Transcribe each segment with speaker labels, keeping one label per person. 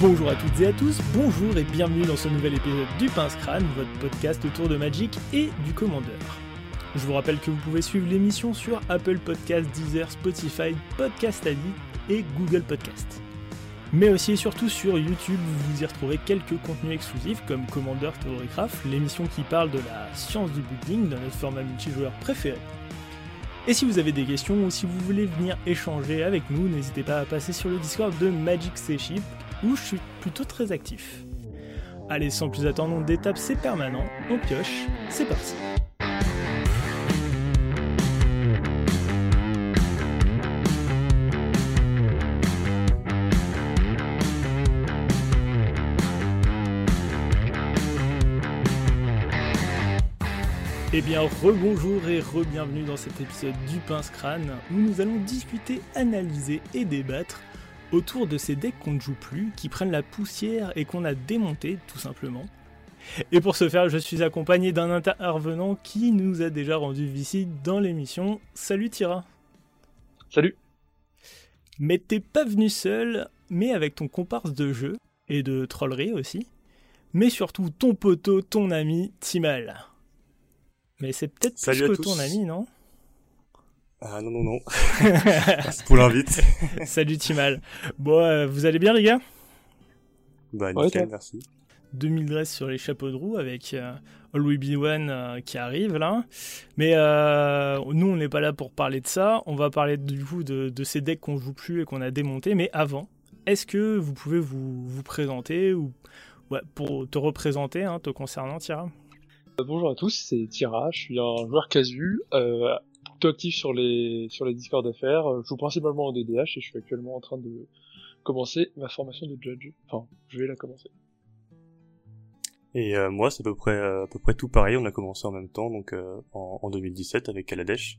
Speaker 1: Bonjour à toutes et à tous, bonjour et bienvenue dans ce nouvel épisode du Pince Crâne, votre podcast autour de Magic et du Commandeur. Je vous rappelle que vous pouvez suivre l'émission sur Apple Podcasts, Deezer, Spotify, Podcast Addict et Google Podcasts. Mais aussi et surtout sur YouTube, vous y retrouvez quelques contenus exclusifs comme Commander Theorycraft, l'émission qui parle de la science du building dans notre format multijoueur préféré. Et si vous avez des questions ou si vous voulez venir échanger avec nous, n'hésitez pas à passer sur le Discord de Magic Ship où je suis plutôt très actif. Allez, sans plus attendre, on détape c'est permanent, on pioche, c'est parti. Eh bien, rebonjour et re-bienvenue dans cet épisode du Pince Crâne où nous allons discuter, analyser et débattre autour de ces decks qu'on ne joue plus, qui prennent la poussière et qu'on a démonté tout simplement. Et pour ce faire, je suis accompagné d'un intervenant qui nous a déjà rendu visite dans l'émission. Salut Tira.
Speaker 2: Salut.
Speaker 1: Mais t'es pas venu seul, mais avec ton comparse de jeu et de trollerie aussi. Mais surtout ton poteau, ton ami Timal. Mais c'est peut-être plus que ton ami, non?
Speaker 2: Ah non, non, non. Merci pour l'invite.
Speaker 1: Salut Timal. Bon, euh, vous allez bien les gars?
Speaker 2: Bah nickel, merci.
Speaker 1: 2000 dresses sur les chapeaux de roue avec euh, All We Be One euh, qui arrive là. Mais nous, on n'est pas là pour parler de ça. On va parler du coup de, ces decks qu'on joue plus et qu'on a démontés. Mais avant, est-ce que vous pouvez vous, vous présenter ou ouais, pour te représenter, hein, te concernant, Tira?
Speaker 2: Bonjour à tous, c'est Tira, je suis un joueur casu, actif sur les sur les Discord d'affaires. Je joue principalement en DDH et je suis actuellement en train de commencer ma formation de judge. Enfin, je vais la commencer.
Speaker 3: Et euh, moi, c'est à peu près à peu près tout pareil. On a commencé en même temps, donc euh, en, 2017 avec Kaladesh.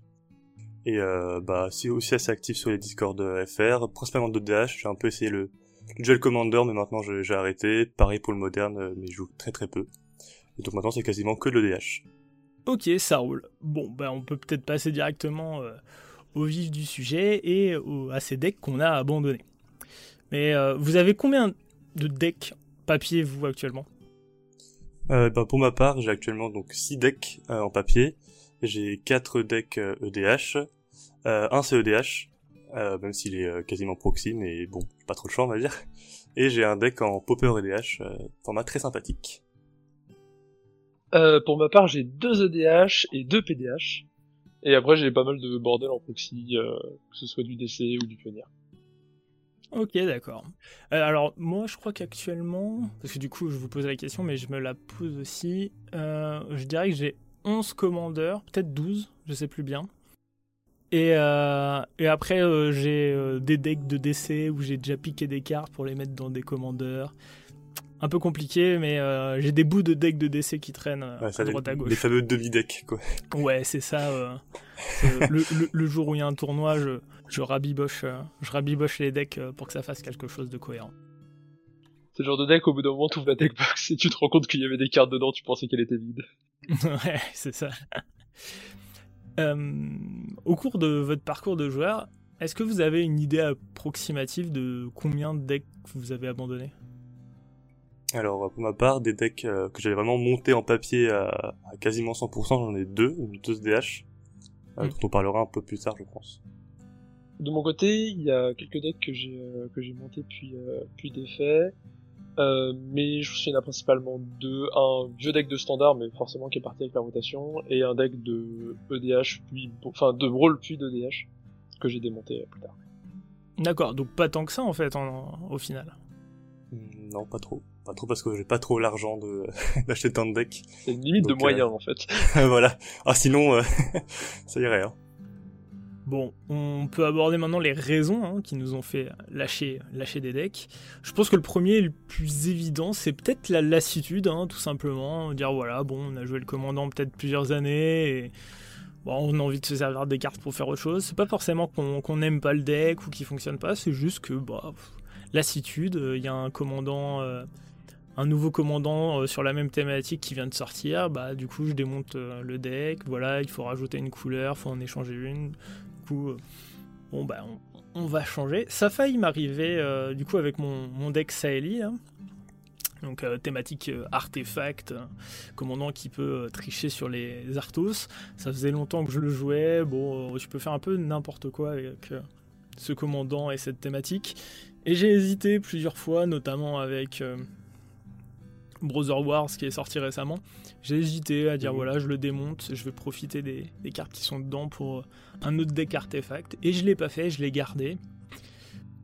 Speaker 3: Et euh, bah, c'est aussi assez actif sur les Discord FR, principalement de DH. J'ai un peu essayé le, le Duel Commander, mais maintenant j'ai arrêté. Pareil pour le moderne, mais je joue très très peu. Et donc maintenant, c'est quasiment que le DH.
Speaker 1: Ok, ça roule. Bon, ben on peut peut-être passer directement euh, au vif du sujet et à ces decks qu'on a abandonnés. Mais euh, vous avez combien de decks papier vous actuellement?
Speaker 3: Euh, ben, Pour ma part, j'ai actuellement donc 6 decks en papier. J'ai 4 decks EDH, e un CEDH, même s'il est quasiment proxy, mais bon, pas trop de choix on va dire. Et j'ai un deck en Popper EDH, format très sympathique.
Speaker 2: Euh, pour ma part, j'ai deux EDH et deux PDH. Et après, j'ai pas mal de bordel en proxy, euh, que ce soit du DC ou du pionnier.
Speaker 1: Ok, d'accord. Euh, alors, moi, je crois qu'actuellement, parce que du coup, je vous pose la question, mais je me la pose aussi, je dirais que j'ai 11 commandeurs, peut-être 12, je sais plus bien. Et, et après, j'ai des decks de DC où j'ai déjà piqué des cartes pour les mettre dans des commandeurs un peu compliqué, mais euh, j'ai des bouts de deck de DC qui traînent euh, à droite à gauche.
Speaker 3: Les fameux demi-decks, quoi.
Speaker 1: Ouais, c'est ça. Euh, le, jour où il y a un tournoi, je, je, rabiboche, je rabiboche les decks pour que ça fasse quelque chose de cohérent.
Speaker 2: C'est le genre de deck, au bout d'un moment, tu ouvres la deck box et tu te rends compte qu'il y avait des cartes dedans, tu pensais qu'elle était vide.
Speaker 1: ouais, c'est ça. au cours de votre parcours de joueur, est-ce que vous avez une idée approximative de combien de decks vous avez abandonnés?
Speaker 3: Alors pour ma part, des decks euh, que j'avais vraiment monté en papier à, quasiment 100%, j'en ai deux, deux DH, euh, hmm. dont on parlera un peu plus tard je pense.
Speaker 2: De mon côté, il y a quelques decks que j'ai euh, que j'ai monté puis puis défait, mais je me souviens principalement deux, un vieux deck de standard mais forcément qui est parti avec la rotation et un deck de EDH puis enfin de brawl puis de DH que j'ai démonté plus tard.
Speaker 1: D'accord, donc pas tant que ça en fait au final.
Speaker 3: Hmm, non, pas trop. Pas trop parce que j'ai pas trop l'argent de d'acheter tant de decks.
Speaker 2: C'est une limite de moyens euh, en fait.
Speaker 3: voilà. Ah sinon, euh, ça irait. Hein.
Speaker 1: Bon, on peut aborder maintenant les raisons hein, qui nous ont fait lâcher, lâcher des decks. Je pense que le premier le plus évident, c'est peut-être la lassitude, hein, tout simplement. Dire voilà, bon, on a joué le commandant peut-être plusieurs années et bon, on a envie de se servir des cartes pour faire autre chose. C'est pas forcément qu'on n'aime pas le deck ou qu'il fonctionne pas, c'est juste que bah, lassitude. Euh, il y a un commandant un nouveau commandant euh, sur la même thématique qui vient de sortir, bah du coup je démonte euh, le deck, voilà, il faut rajouter une couleur, faut en échanger une. Du coup, euh, bon bah on va changer. Ça a failli m'arriver du coup avec mon, mon deck Saeli. Hein. Donc thématique artefact, commandant qui peut tricher sur les Arthos. Ça faisait longtemps que je le jouais. Bon, je peux faire un peu n'importe quoi avec ce commandant et cette thématique. Et j'ai hésité plusieurs fois, notamment avec Brother Wars qui est sorti récemment. J'ai hésité à dire voilà, je le démonte, je vais profiter des, cartes qui sont dedans pour euh, un autre deck artefact. Et je l'ai pas fait, je l'ai gardé.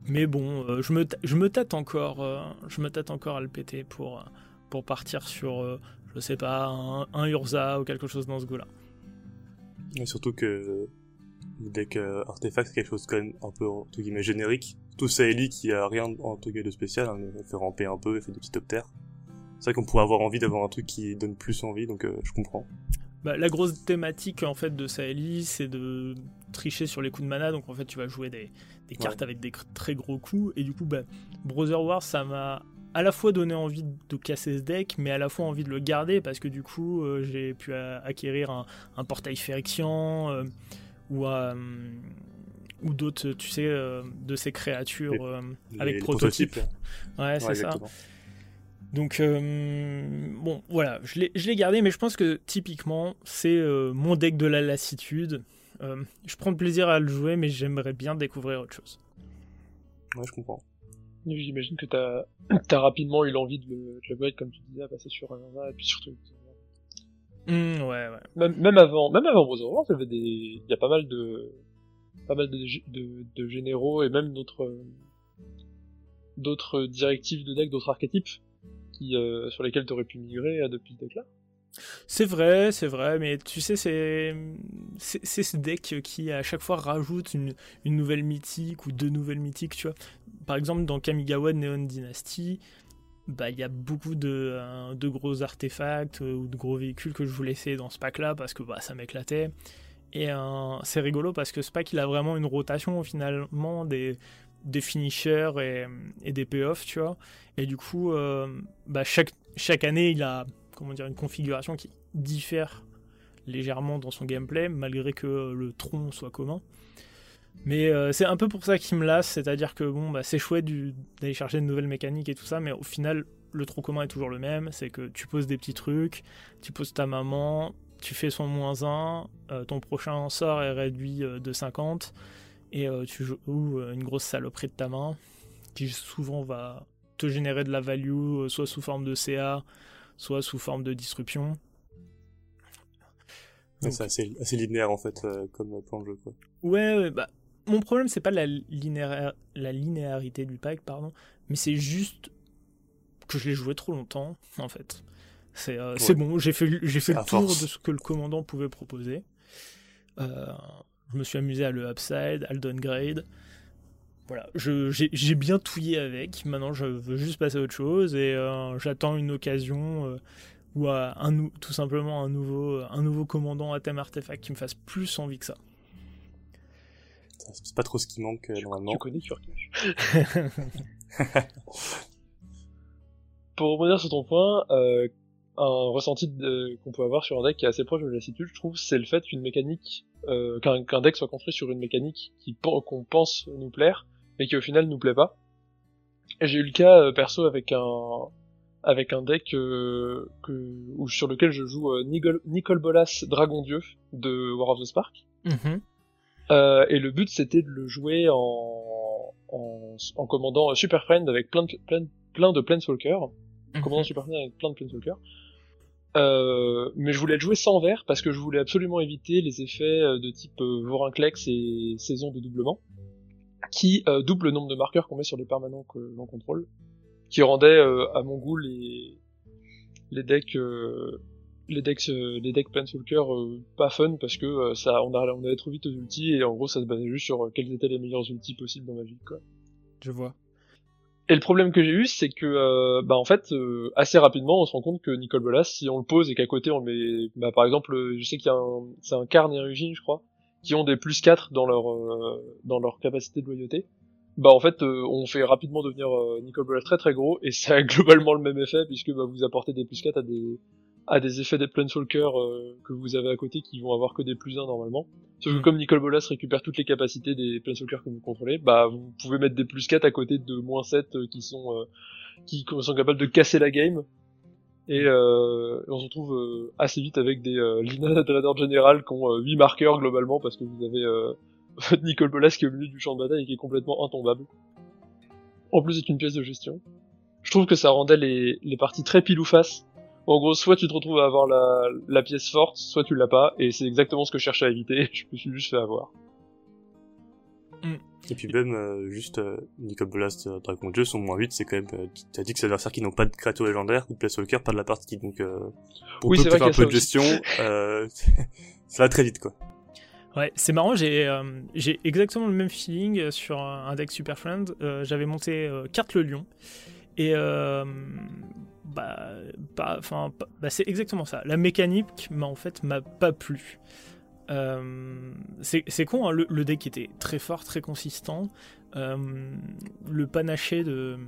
Speaker 1: Mais bon, euh, je, me je me tâte encore, euh, je me tâte encore à le péter pour, pour partir sur, je sais pas, un, Urza ou quelque chose dans ce goût-là.
Speaker 3: Et surtout que le deck artefact c'est quelque chose quand même un peu entre guillemets générique. Tout ça Ellie qui a rien en tout cas de spécial, hein, fait ramper un peu, fait des petits optères c'est vrai qu'on pourrait avoir envie d'avoir un truc qui donne plus envie, donc euh, je comprends.
Speaker 1: Bah, la grosse thématique en fait de Saeli, c'est de tricher sur les coups de mana, donc en fait tu vas jouer des, cartes avec des très gros coups, et du coup bah, Brother Wars ça m'a à la fois donné envie de casser ce deck, mais à la fois envie de le garder parce que du coup euh, j'ai pu acquérir un, portail Phyrexian euh, ou, ou d'autres, tu sais, de ces créatures avec prototypes. Ouais, c'est ça. Donc, euh, bon, voilà, je l'ai gardé, mais je pense que typiquement, c'est euh, mon deck de la lassitude. Euh, je prends plaisir à le jouer, mais j'aimerais bien découvrir autre chose.
Speaker 3: Ouais, je comprends.
Speaker 2: J'imagine que t'as as rapidement eu l'envie de le, de comme tu disais, à passer sur un et puis surtout.
Speaker 1: Mmh, ouais, ouais.
Speaker 2: Même, même avant, même avant Brother Wars, il des, il y a pas mal de, pas mal de, de, de généraux et même d'autres, d'autres directives de deck, d'autres archétypes euh, sur lesquels tu aurais pu migrer euh, depuis ce deck-là?
Speaker 1: C'est vrai, c'est vrai, mais tu sais, c'est c'est ce deck qui à chaque fois rajoute une, une, nouvelle mythique ou deux nouvelles mythiques, tu vois. Par exemple, dans Kamigawa Neon Dynasty, bah il y a beaucoup de, euh, de gros artefacts ou de gros véhicules que je voulais essayer dans ce pack-là parce que bah, ça m'éclatait. Et c'est rigolo parce que ce pack il a vraiment une rotation finalement des, des finishers et, des payoffs, tu vois. Et du coup, euh, bah chaque, chaque année, il a comment dire, une configuration qui diffère légèrement dans son gameplay, malgré que le tronc soit commun. Mais euh, c'est un peu pour ça qu'il me lasse, c'est-à-dire que bon, bah, c'est chouette d'aller chercher de nouvelles mécaniques et tout ça, mais au final, le tronc commun est toujours le même, c'est que tu poses des petits trucs, tu poses ta maman, tu fais son moins 1, euh, ton prochain sort est réduit de 50, et tu joues une grosse saloperie de ta main, qui souvent va te générer de la value, euh, soit sous forme de CA, soit sous forme de disruption.
Speaker 3: c'est assez, assez, linéaire en fait euh, comme plan de jeu quoi.
Speaker 1: Ouais, bah mon problème c'est pas la, la linéarité du pack pardon, mais c'est juste que je l'ai joué trop longtemps en fait. C'est euh, bon, j'ai fait j'ai fait le tour de ce que le commandant pouvait proposer. Je me suis amusé à le upside, à le downgrade voilà, j'ai bien touillé avec. Maintenant, je veux juste passer à autre chose et euh, j'attends une occasion euh, ou un, tout simplement un nouveau, un nouveau commandant à thème artefact qui me fasse plus envie que ça.
Speaker 3: C'est pas trop ce qui manque euh, normalement.
Speaker 2: Tu connais Pour rebondir sur ton point, un ressenti qu'on peut avoir sur un deck qui est assez proche de la lassitude, je trouve, c'est le fait qu'une mécanique, qu'un deck soit construit sur une mécanique qu'on pense nous plaire, mais qui au final nous plaît pas. J'ai eu le cas euh, perso avec un avec un deck euh, que ou sur lequel je joue euh, Nicole, Bolas Dragon Dieu de War of the Spark. Mhm. Euh, et le but c'était de le jouer en, en, en commandant Super Friend avec plein de, plein, plein de Planeswalker. Mm Commandant Super Friend avec plein de Planeswalker. Euh, mais je voulais le jouer sans vert parce que je voulais absolument éviter les effets de type Vorinclex et saison de doublement qui euh, double le nombre de marqueurs qu'on met sur les permanents que l'on contrôle, qui rendait euh, à mon goût les les decks euh, les decks les decks Planeswalker pas fun parce que ça on, a, on avait trop vite aux ultis et en gros ça se basait juste sur quels étaient les meilleurs ultis possibles dans ma vie quoi.
Speaker 1: Je vois.
Speaker 2: Et le problème que j'ai eu, c'est que, bah en fait, assez rapidement, on se rend compte que Nicole Bolas, si on le pose et qu'à côté on met, bah par exemple, je sais qu'il y a un, c'est un Carn et je crois, qui ont des plus 4 dans leur euh, dans leur capacité de loyauté, bah en fait euh, on fait rapidement devenir euh, Nicole Bolas très très gros et ça a globalement le même effet puisque bah, vous apportez des plus 4 à des à des effets des Planeswalkers euh, que vous avez à côté qui vont avoir que des plus 1 normalement. Sauf que
Speaker 1: Mm.
Speaker 2: comme Nicole Bolas récupère toutes les capacités des Planeswalkers que vous contrôlez, bah vous pouvez mettre des plus 4 à côté de moins 7 euh, qui sont euh, qui sont capables de casser la game. Et euh, on se retrouve euh, assez vite avec des euh, Lina Dreader General qui ont euh, 8 marqueurs globalement parce que vous avez euh, Nicole Bolas qui est au milieu du champ de bataille et qui est complètement intombable. En plus c'est une pièce de gestion. Je trouve que ça rendait les, les parties très pile ou face. En gros, soit tu te retrouves à avoir la, la pièce forte, soit tu l'as pas, et c'est exactement ce que je cherchais à éviter, je me suis juste fait avoir.
Speaker 3: Et puis même, euh, juste, euh, Nicole Blast, euh, Dragon Dieu, son moins 8, c'est quand même, euh, t'as dit que c'est des adversaires qui n'ont pas de créatures légendaires, ou de Planeswalker, pas de la partie, donc, euh, pour
Speaker 2: Oui,
Speaker 3: peu
Speaker 2: c'est
Speaker 3: que tu un peu
Speaker 2: ça
Speaker 3: de gestion, euh, ça va très vite, quoi.
Speaker 1: Ouais, c'est marrant, j'ai euh, j'ai exactement le même feeling sur un un deck Super Friend. Euh, J'avais monté euh, carte le lion. Et euh, bah, enfin, bah, c'est exactement ça. La mécanique m'a en fait m'a pas plu. Euh, c'est con, hein, le, deck était très fort, très consistant. Euh, le panaché de,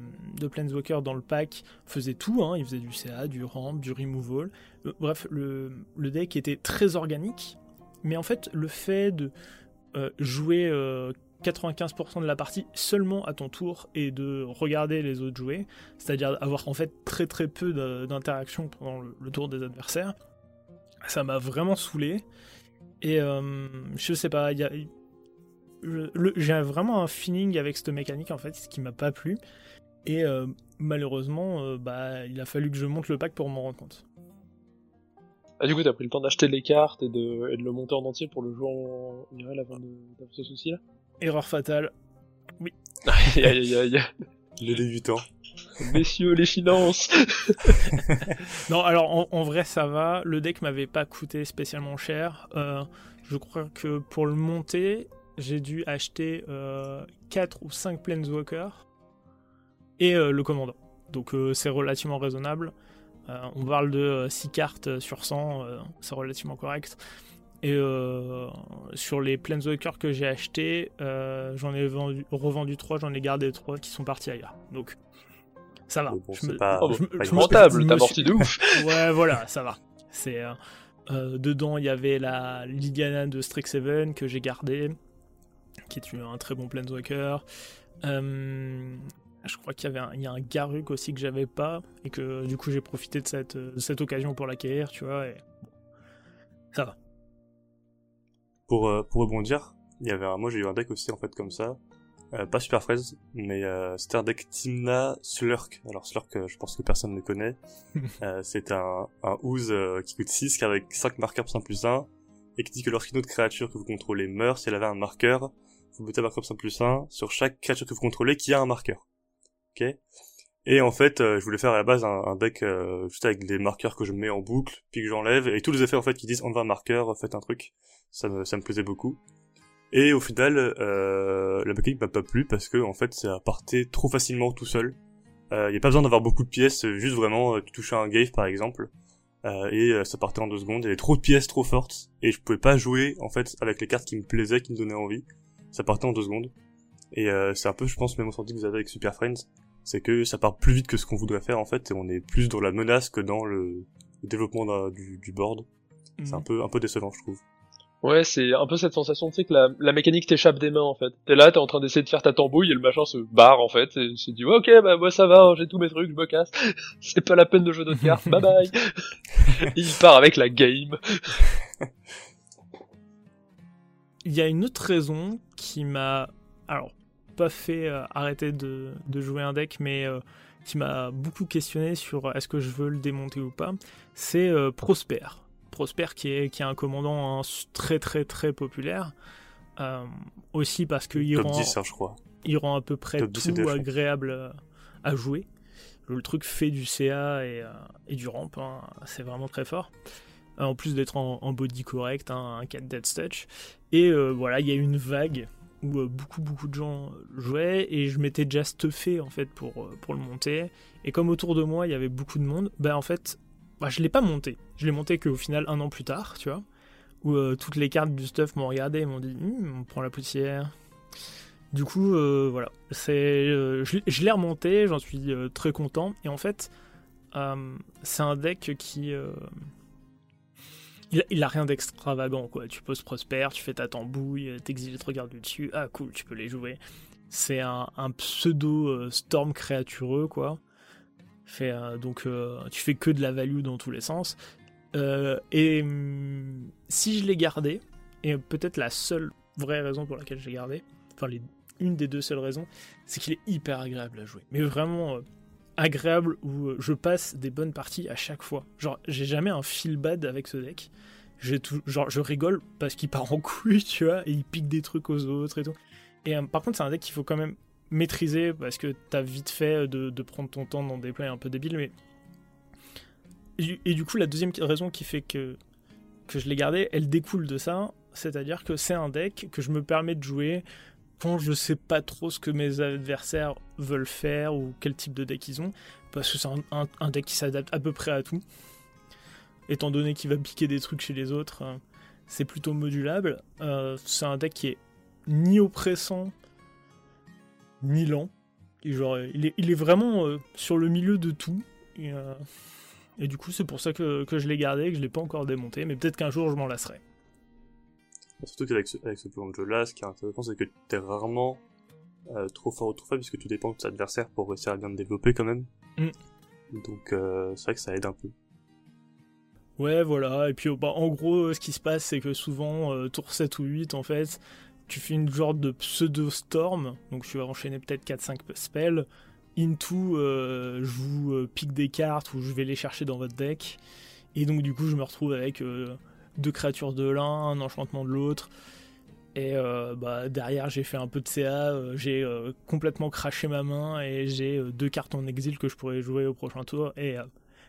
Speaker 1: de Planeswalker dans le pack faisait tout, hein, il faisait du CA, du ramp, du removal. Euh, bref, le, le deck était très organique, mais en fait, le fait de euh, jouer 95% de la partie seulement à ton tour et de regarder les autres jouer, c'est-à-dire avoir en fait très très peu d'interaction pendant le, tour des adversaires, ça m'a vraiment saoulé. Et euh, je sais pas, j'ai vraiment un feeling avec cette mécanique en fait, ce qui m'a pas plu. Et euh, malheureusement, euh, bah, il a fallu que je monte le pack pour m'en rendre compte.
Speaker 2: Ah, du coup, t'as pris le temps d'acheter les cartes et de, le monter en entier pour le jouer en IRL avant d'avoir ce souci-là?
Speaker 1: Erreur fatale.
Speaker 2: Aïe aïe aïe aïe.
Speaker 3: Les débutants.
Speaker 2: Messieurs les finances
Speaker 1: Non, alors en, en vrai ça va. Le deck m'avait pas coûté spécialement cher. Euh, je crois que pour le monter, j'ai dû acheter 4 ou 5 Planeswalkers et euh, le commandant. Donc euh, c'est relativement raisonnable. Euh, on parle de 6 cartes sur 100, euh, c'est relativement correct. Et euh, sur les Planeswalkers que j'ai achetés, euh, j'en ai vendu, revendu 3, j'en ai gardé 3 qui sont partis ailleurs. Donc ça va.
Speaker 3: Bon,
Speaker 1: Je
Speaker 3: c'est
Speaker 1: me-
Speaker 3: pas-
Speaker 2: Oh,
Speaker 1: je me-
Speaker 3: pas
Speaker 1: je me-
Speaker 2: Rentable,
Speaker 1: je
Speaker 2: t'as morti de ouf
Speaker 1: Ouais, voilà, ça va. C'est euh, euh, dedans, il y avait la Liliana de Strixhaven que j'ai gardée, qui est un très bon Planeswalker. Euh, je crois qu'il y avait un, il y a un Garuk aussi que j'avais pas et que du coup j'ai profité de cette, de cette occasion pour l'acquérir, tu vois. Et... Ça va.
Speaker 3: Pour, euh, pour rebondir, il y avait un, moi j'ai eu un deck aussi, en fait, comme ça. Euh, pas super fraise, mais euh, c'était un deck Timna Slurk. Alors Slurk, euh, je pense que personne ne connaît. euh, c'est un, un ooze euh, qui coûte 6, qui avec 5 marqueurs plus 1 plus 1, et qui dit que lorsqu'une autre créature que vous contrôlez meurt, si elle avait un marqueur, vous mettez un marqueur plus 1 plus 1 sur chaque créature que vous contrôlez qui a un marqueur. Ok? Et en fait, euh, je voulais faire à la base un, un deck euh, juste avec des marqueurs que je mets en boucle, puis que j'enlève, et tous les effets en fait qui disent enlevez un marqueur, faites un truc. Ça me, ça me plaisait beaucoup. Et au final, euh, la mécanique m'a pas plu parce que en fait, ça partait trop facilement tout seul. Il euh, y a pas besoin d'avoir beaucoup de pièces, juste vraiment euh, tu touchais un gave par exemple, euh, et euh, ça partait en deux secondes. Il y avait trop de pièces trop fortes et je pouvais pas jouer en fait avec les cartes qui me plaisaient, qui me donnaient envie. Ça partait en deux secondes. Et euh, c'est un peu, je pense, même ressenti que vous avez avec Super Friends, c'est que ça part plus vite que ce qu'on voudrait faire en fait, et on est plus dans la menace que dans le, le développement du, du board. C'est un peu un peu décevant, je trouve.
Speaker 2: Ouais, c'est un peu cette sensation, tu sais, que la, la mécanique t'échappe des mains, en fait. T'es là, t'es en train d'essayer de faire ta tambouille, et le machin se barre, en fait, et se dit, ok, bah, moi, ça va, hein, j'ai tous mes trucs, je me casse. c'est pas la peine de jouer d'autres cartes, bye bye. Et il part avec la game.
Speaker 1: Il y a une autre raison qui m'a, alors, pas fait euh, arrêter de, de jouer un deck, mais euh, qui m'a beaucoup questionné sur est-ce que je veux le démonter ou pas. C'est euh, Prosper. Prosper qui est, qui est un commandant hein, très très très populaire. Euh, aussi parce qu'il rend,
Speaker 3: 10, hein, je crois.
Speaker 1: il rend à peu près
Speaker 3: Top 10 et
Speaker 1: tout agréable euh, à jouer. Le truc fait du CA et, euh, et du ramp, hein, c'est vraiment très fort. En plus d'être en, en body correct, un 4 dead touch. Et euh, voilà, il y a eu une vague où beaucoup beaucoup de gens jouaient et je m'étais déjà stuffé en fait pour, pour le monter. Et comme autour de moi il y avait beaucoup de monde, bah en fait, bah, je l'ai pas monté. Je l'ai monté qu'au final un an plus tard, tu vois. Où euh, toutes les cartes du stuff m'ont regardé et m'ont dit Hum, on prend la poussière. Du coup, euh, voilà, c'est, euh, je, l'ai remonté, j'en suis très content. Et en fait, c'est un deck qui il, a rien d'extravagant, quoi. Tu poses Prosper, tu fais ta tambouille, t'exiles, te regardes dessus, ah cool, tu peux les jouer. C'est un, pseudo storm créatureux, quoi. Euh, donc euh, tu fais que de la value dans tous les sens. et hum, si je l'ai gardé, et peut-être la seule vraie raison pour laquelle je l'ai gardé, enfin une des deux seules raisons, c'est qu'il est hyper agréable à jouer. Mais vraiment agréable où euh, je passe des bonnes parties à chaque fois. Genre, j'ai jamais un feel bad avec ce deck. Genre, je rigole parce qu'il part en couille, tu vois, et il pique des trucs aux autres et tout. Et euh, par contre, c'est un deck qu'il faut quand même maîtriser parce que t'as vite fait de, de, prendre ton temps dans des plays un peu débiles, mais. Et, du coup, la deuxième raison qui fait que, que je l'ai gardé, elle découle de ça. C'est-à-dire que c'est un deck que je me permets de jouer quand je sais pas trop ce que mes adversaires veulent faire ou quel type de deck ils ont, parce que c'est un, deck qui s'adapte à peu près à tout. Étant donné qu'il va piquer des trucs chez les autres, euh, c'est plutôt modulable. Euh, c'est un deck qui est ni oppressant, ni lent. Et genre, il, est, vraiment euh, sur le milieu de tout. Et, du coup, c'est pour ça que, que je l'ai gardé et que je l'ai pas encore démonté, mais peut-être qu'un jour je m'en lasserai.
Speaker 3: Surtout qu'avec ce, avec ce plan de jeu-là, ce qui est intéressant, c'est que tu es rarement euh, trop fort ou trop faible, puisque tu dépends de ton adversaire pour réussir à bien te développer quand même. Mm. Donc euh, c'est vrai que ça aide un peu.
Speaker 1: Ouais, voilà. Et puis bah, en gros, ce qui se passe, c'est que souvent, euh, tour 7 ou 8, en fait, tu fais une genre de pseudo-storm. Donc tu vas enchaîner peut-être 4-5 spells. Into, je vous pique des cartes ou je vais les chercher dans votre deck. Et donc du coup, je me retrouve avec deux créatures de l'un, un enchantement de l'autre. Et euh, bah, derrière, j'ai fait un peu de CA, euh, j'ai euh, complètement craché ma main et j'ai deux cartes en exil que je pourrais jouer au prochain tour. Et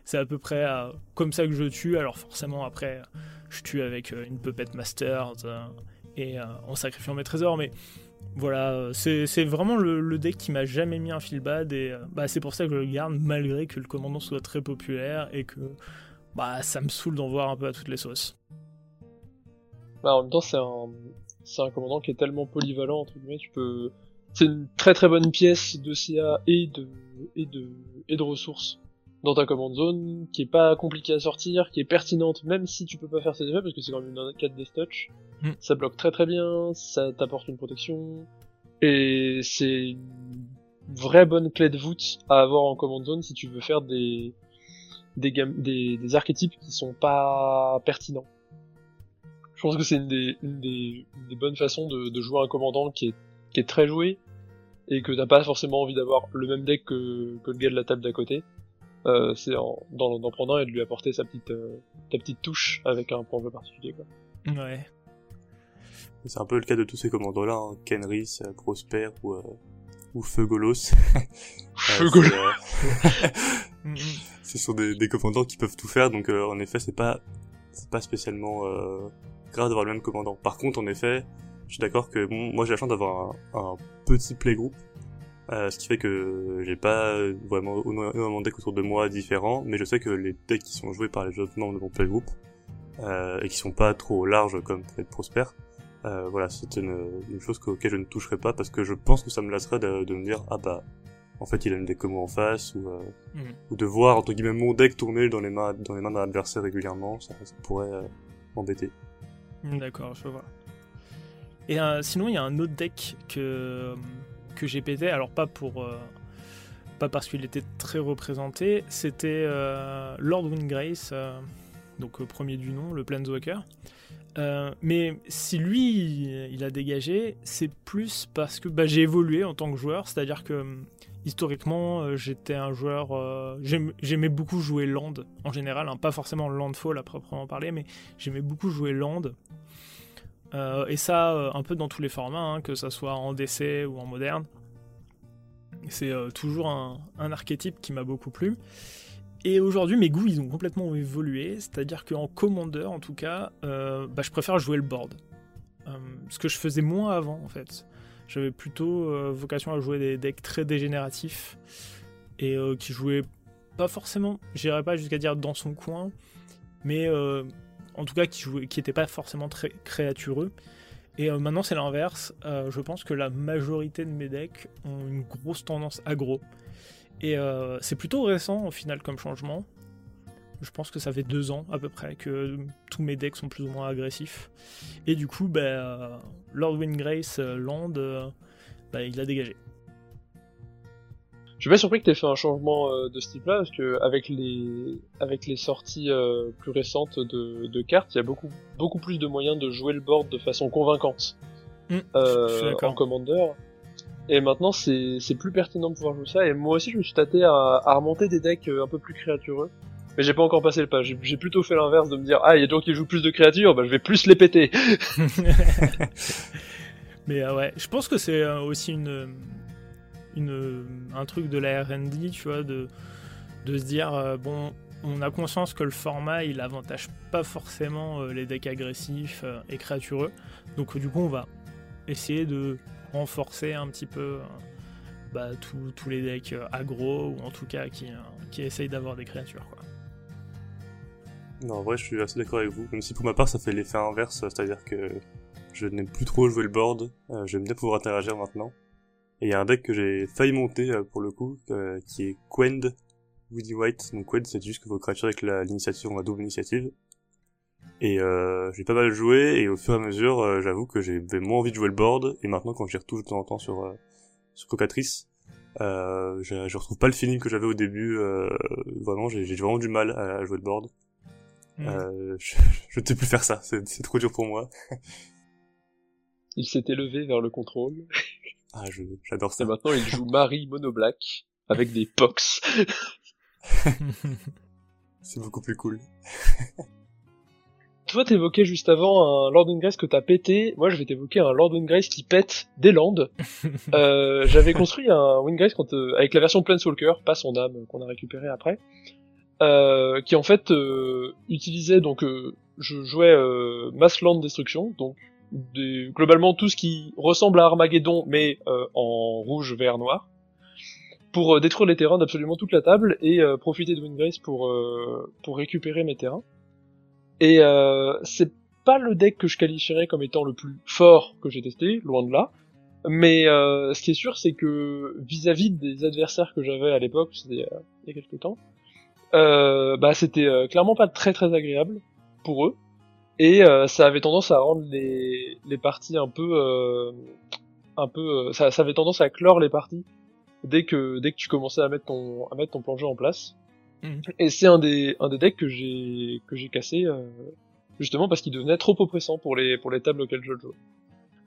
Speaker 1: c'est à peu près comme ça que je tue. Alors forcément, après, je tue avec une Puppet Master et en sacrifiant mes trésors. Mais voilà, c'est vraiment le, deck qui m'a jamais mis un fil bad. Et bah, c'est pour ça que je le garde, malgré que le commandant soit très populaire et que bah, ça me saoule d'en voir un peu à toutes les sauces.
Speaker 2: Bah, en même temps, c'est un, c'est un commandant qui est tellement polyvalent, entre guillemets, tu peux, c'est une très très bonne pièce de CA et de, et de, et de ressources dans ta commande zone, qui est pas compliquée à sortir, qui est pertinente, même si tu peux pas faire ses effets, parce que c'est quand même une 4 Death Touch. Mm. Ça bloque très très bien, ça t'apporte une protection, et c'est une vraie bonne clé de voûte à avoir en command zone si tu veux faire des, des, des, des archétypes qui sont pas pertinents. Je pense que c'est une des, une des, des, bonnes façons de, de, jouer un commandant qui est, qui est très joué et que t'as pas forcément envie d'avoir le même deck que, que le gars de la table d'à côté. Euh, c'est d'en prendre un et de lui apporter sa petite, euh, ta petite touche avec un point de particulier. Quoi.
Speaker 1: Ouais.
Speaker 3: C'est un peu le cas de tous ces commandos-là, hein. Kenris, euh, Prosper ou, euh, ou Feu Golos.
Speaker 2: Feu Golos.
Speaker 3: Ce sont des, des commandants qui peuvent tout faire, donc en effet c'est pas c'est pas spécialement grave d'avoir le même commandant. Par contre, en effet, je suis d'accord que moi j'ai la chance d'avoir un, petit playgroup, euh, ce qui fait que j'ai pas vraiment énormément de decks autour de moi différents, mais je sais que les decks qui sont joués par les autres membres de mon playgroup, euh, et qui sont pas trop larges comme peut être Prosper, euh, voilà, c'est une, une, chose auquel je ne toucherai pas parce que je pense que ça me lasserait de, de me dire ah bah en fait il a une deck comme moi en face ou, euh, mhm. ou de voir entre guillemets mon deck tourner dans les mains dans les mains d'un adversaire régulièrement, ça, ça pourrait m'embêter.
Speaker 1: D'accord, je vois. Et sinon, il y a un autre deck que, que j'ai pété, alors pas pour. Euh, pas parce qu'il était très représenté, c'était euh, Lord Windgrace, donc premier du nom, le Planeswalker. mais si lui, il a dégagé, c'est plus parce que bah, j'ai évolué en tant que joueur, c'est-à-dire que historiquement, j'étais un joueur. j'aimais beaucoup jouer Land en général, hein, pas forcément Landfall à proprement parler, mais j'aimais beaucoup jouer Land. Euh, et ça, euh, un peu dans tous les formats, hein, que ça soit en DC ou en moderne. C'est euh, toujours un, archétype qui m'a beaucoup plu. Et aujourd'hui, mes goûts, ils ont complètement évolué. C'est-à-dire qu'en Commander, en tout cas, bah, je préfère jouer le board. ce que je faisais moins avant, en fait. J'avais plutôt vocation à jouer des decks très dégénératifs et qui jouaient pas forcément, j'irais pas jusqu'à dire dans son coin, mais en tout cas qui n'était pas forcément très créatureux. Et euh, maintenant c'est l'inverse. Euh, je pense que la majorité de mes decks ont une grosse tendance aggro. Et euh, c'est plutôt récent au final comme changement. Je pense que ça fait deux ans à peu près que tous mes decks sont plus ou moins agressifs. Et du coup, bah, Lord Windgrace Land, bah, il a dégagé.
Speaker 2: Je suis pas surpris que tu aies fait un changement euh, de ce type-là, parce que avec les avec les sorties euh, plus récentes de, de cartes, il y a beaucoup beaucoup plus de moyens de jouer le board de façon convaincante
Speaker 1: Mm,
Speaker 2: euh, en commander. Et maintenant, c'est plus pertinent de pouvoir jouer ça. Et moi aussi, je me suis tâté à, à remonter des decks un peu plus créatureux. Mais j'ai pas encore passé le pas. J'ai plutôt fait l'inverse de me dire ah il y a des gens qui jouent plus de créatures, bah je vais plus les péter.
Speaker 1: Mais euh, ouais, je pense que c'est aussi une un truc de la R&D, tu vois, de, se dire, euh, bon, on a conscience que le format, il avantage pas forcément euh, les decks agressifs euh, et créatureux. Donc du coup, on va essayer de renforcer un petit peu bah, tous les decks aggro, ou en tout cas qui, essayent d'avoir des créatures, quoi.
Speaker 3: Non, en vrai, je suis assez d'accord avec vous. Même si pour ma part, ça fait l'effet inverse, c'est-à-dire que je n'aime plus trop jouer le board. J'aime bien pouvoir interagir maintenant. Et il y a un deck que j'ai failli monter euh, pour le coup, euh, qui est Quend Woody White. Donc Quend, c'est juste que vos créatures avec l'initiative ont la double initiative. Et euh, j'ai pas mal joué, et au fur et à mesure, euh, j'avoue que j'avais moins envie de jouer le board, et maintenant quand j'y retouche de temps en temps sur, euh, sur Cocatrice, euh, je, je, retrouve pas le feeling que j'avais au début, vraiment j'ai vraiment du mal à, jouer le board. Mmh. je, je ne sais plus faire ça, c'est trop dur pour moi.
Speaker 2: Il s'est élevé vers le contrôle.
Speaker 3: Ah, j'adore ça.
Speaker 2: Et maintenant, il joue Marie Mono Black avec des pox.
Speaker 3: C'est beaucoup plus cool.
Speaker 2: Toi, t'évoquais juste avant un Lord Grace que t'as pété. Moi, je vais t'évoquer un Lord Grace qui pète des landes. euh, J'avais construit un Windgrace quand, euh, avec la version Planeswalker, pas son âme qu'on a récupéré après, euh, qui en fait euh, utilisait donc euh, je jouais euh, Mass Land Destruction, donc globalement tout ce qui ressemble à Armageddon mais euh, en rouge, vert, noir, pour euh, détruire les terrains d'absolument toute la table et euh, profiter de Windgrace pour euh, pour récupérer mes terrains. Et euh, c'est pas le deck que je qualifierais comme étant le plus fort que j'ai testé, loin de là. Mais ce qui est sûr, c'est que vis-à-vis -vis des adversaires que j'avais à l'époque, c'était il y a quelques temps, bah c'était clairement pas très très agréable pour eux et euh, ça avait tendance à rendre les, les parties un peu euh, un peu euh, ça, ça, avait tendance à clore les parties dès que dès que tu commençais à mettre ton à mettre ton plan de jeu en place. Mmh. et c'est un des un des decks que j'ai que j'ai cassé euh, justement parce qu'il devenait trop oppressant pour les pour les tables auxquelles je joue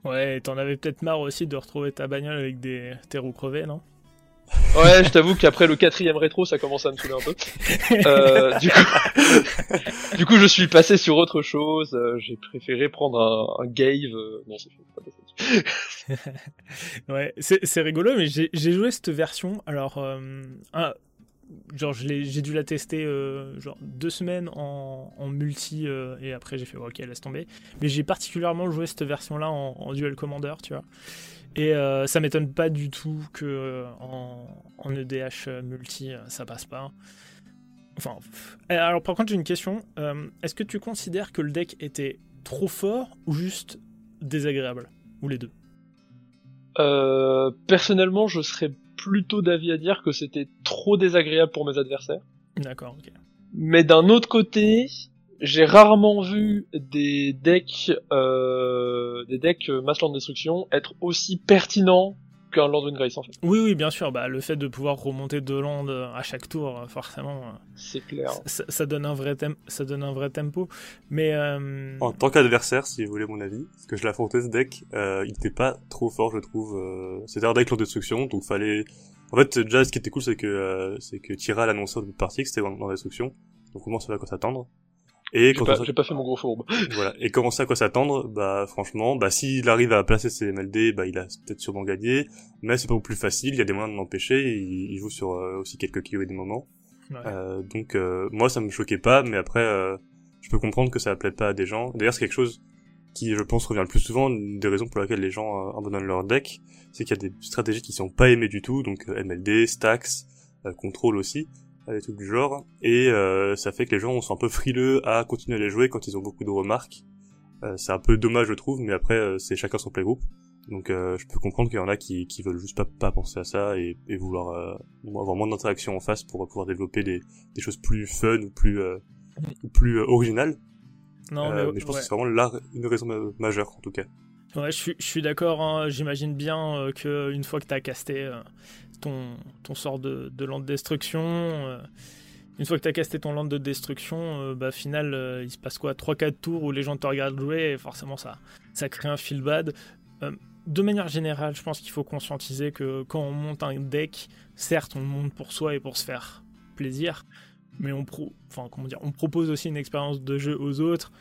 Speaker 1: ouais t'en avais peut-être marre aussi de retrouver ta bagnole avec des tes roues crevées non?
Speaker 2: Ouais, je t'avoue qu'après le quatrième rétro, ça commence à me saouler un peu. Euh, du, coup... je suis passé sur autre chose. Euh, j'ai préféré prendre un, Gave. Euh... Non, c'est
Speaker 1: pas Ouais, c'est rigolo, mais j'ai joué cette version. Alors, genre j'ai dû la tester genre deux semaines en, multi et après j'ai fait ok laisse tomber mais j'ai particulièrement joué cette version là en, en duel commander tu vois et euh, ça m'étonne pas du tout que euh, en, en, EDH multi, euh, ça passe pas. Enfin, alors par contre j'ai une question. Est-ce que tu considères que le deck était trop fort ou juste désagréable? Ou les deux?
Speaker 2: Personnellement, je serais plutôt d'avis à dire que c'était trop désagréable pour mes adversaires.
Speaker 1: D'accord, ok.
Speaker 2: Mais d'un autre côté, j'ai rarement vu des decks, euh, des decks Massland Destruction être aussi pertinents qu'un Land Grace en fait.
Speaker 1: Oui, oui, bien sûr. Bah, le fait de pouvoir remonter deux landes à chaque tour, forcément.
Speaker 2: C'est clair.
Speaker 1: Ça, ça, donne un vrai ça donne un vrai tempo. Mais euh...
Speaker 3: en tant qu'adversaire, si vous voulez mon avis, parce que je l'affrontais ce deck, euh, il était pas trop fort, je trouve. Euh, c'était un deck Land Destruction, donc fallait. En fait, déjà, ce qui était cool, c'est que euh, c'est que Tira l'annonçait au début de partie que c'était Land Destruction, donc au moins ça va quoi s'attendre.
Speaker 2: Et j'ai pas, pas, fait mon gros fourbe.
Speaker 3: Voilà. Et comment ça, à quoi s'attendre? Bah, franchement, bah, s'il arrive à placer ses MLD, bah, il a peut-être sûrement gagné. Mais c'est pas plus facile. Il y a des moyens de l'empêcher. Il, il, joue sur euh, aussi quelques kills et des moments. Ouais. Euh, donc, euh, moi, ça me choquait pas. Mais après, je peux comprendre que ça plaît pas à des gens. D'ailleurs, c'est quelque chose qui, je pense, revient le plus souvent. Une des raisons pour lesquelles les gens abandonnent leur deck, c'est qu'il y a des stratégies qui sont pas aimées du tout. Donc, MLD, stacks, contrôle aussi des trucs du genre, et euh, ça fait que les gens sont un peu frileux à continuer à les jouer quand ils ont beaucoup de remarques. Euh, c'est un peu dommage je trouve, mais après euh, c'est chacun son playgroup. Donc euh, je peux comprendre qu'il y en a qui, qui veulent juste pas, pas penser à ça et, et vouloir euh, avoir moins d'interaction en face pour pouvoir développer des, des choses plus fun ou plus euh, plus originales.
Speaker 1: Non, mais,
Speaker 3: mais je pense
Speaker 1: ouais.
Speaker 3: que c'est vraiment là une raison ma- majeure en tout cas.
Speaker 1: Ouais, je suis, je suis d'accord. hein. J'imagine bien euh, que une fois que t'as casté ton, ton sort de, de de destruction, euh, une fois que t'as casté ton land de destruction, euh, bah final, euh, il se passe quoi? 3-4 tours où les gens te regardent jouer et forcément ça, ça crée un feel bad. De manière générale, je pense qu'il faut conscientiser que quand on monte un deck, certes, on monte pour soi et pour se faire plaisir, mais on, pro enfin, comment dire, on propose aussi une expérience de jeu aux autres.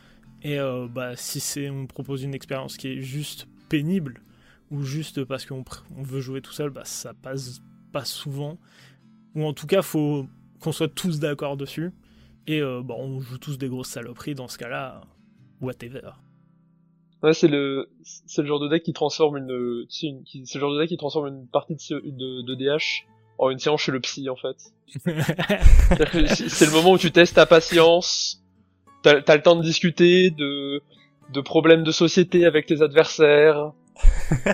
Speaker 1: Et bah, si c'est, on propose une expérience qui est juste pénible, ou juste parce qu'on on veut jouer tout seul, bah, ça passe pas souvent. Ou en tout cas, faut qu'on soit tous d'accord dessus. Et euh, bah, on joue tous des grosses saloperies dans ce cas-là, whatever.
Speaker 2: Ouais, c'est le, c'est le genre de deck qui transforme une, c'est le genre de deck qui transforme une partie de, DH en une séance chez le psy, en fait. C'est le moment où tu testes ta patience, t'as as le temps de discuter de, de problèmes de société avec tes adversaires.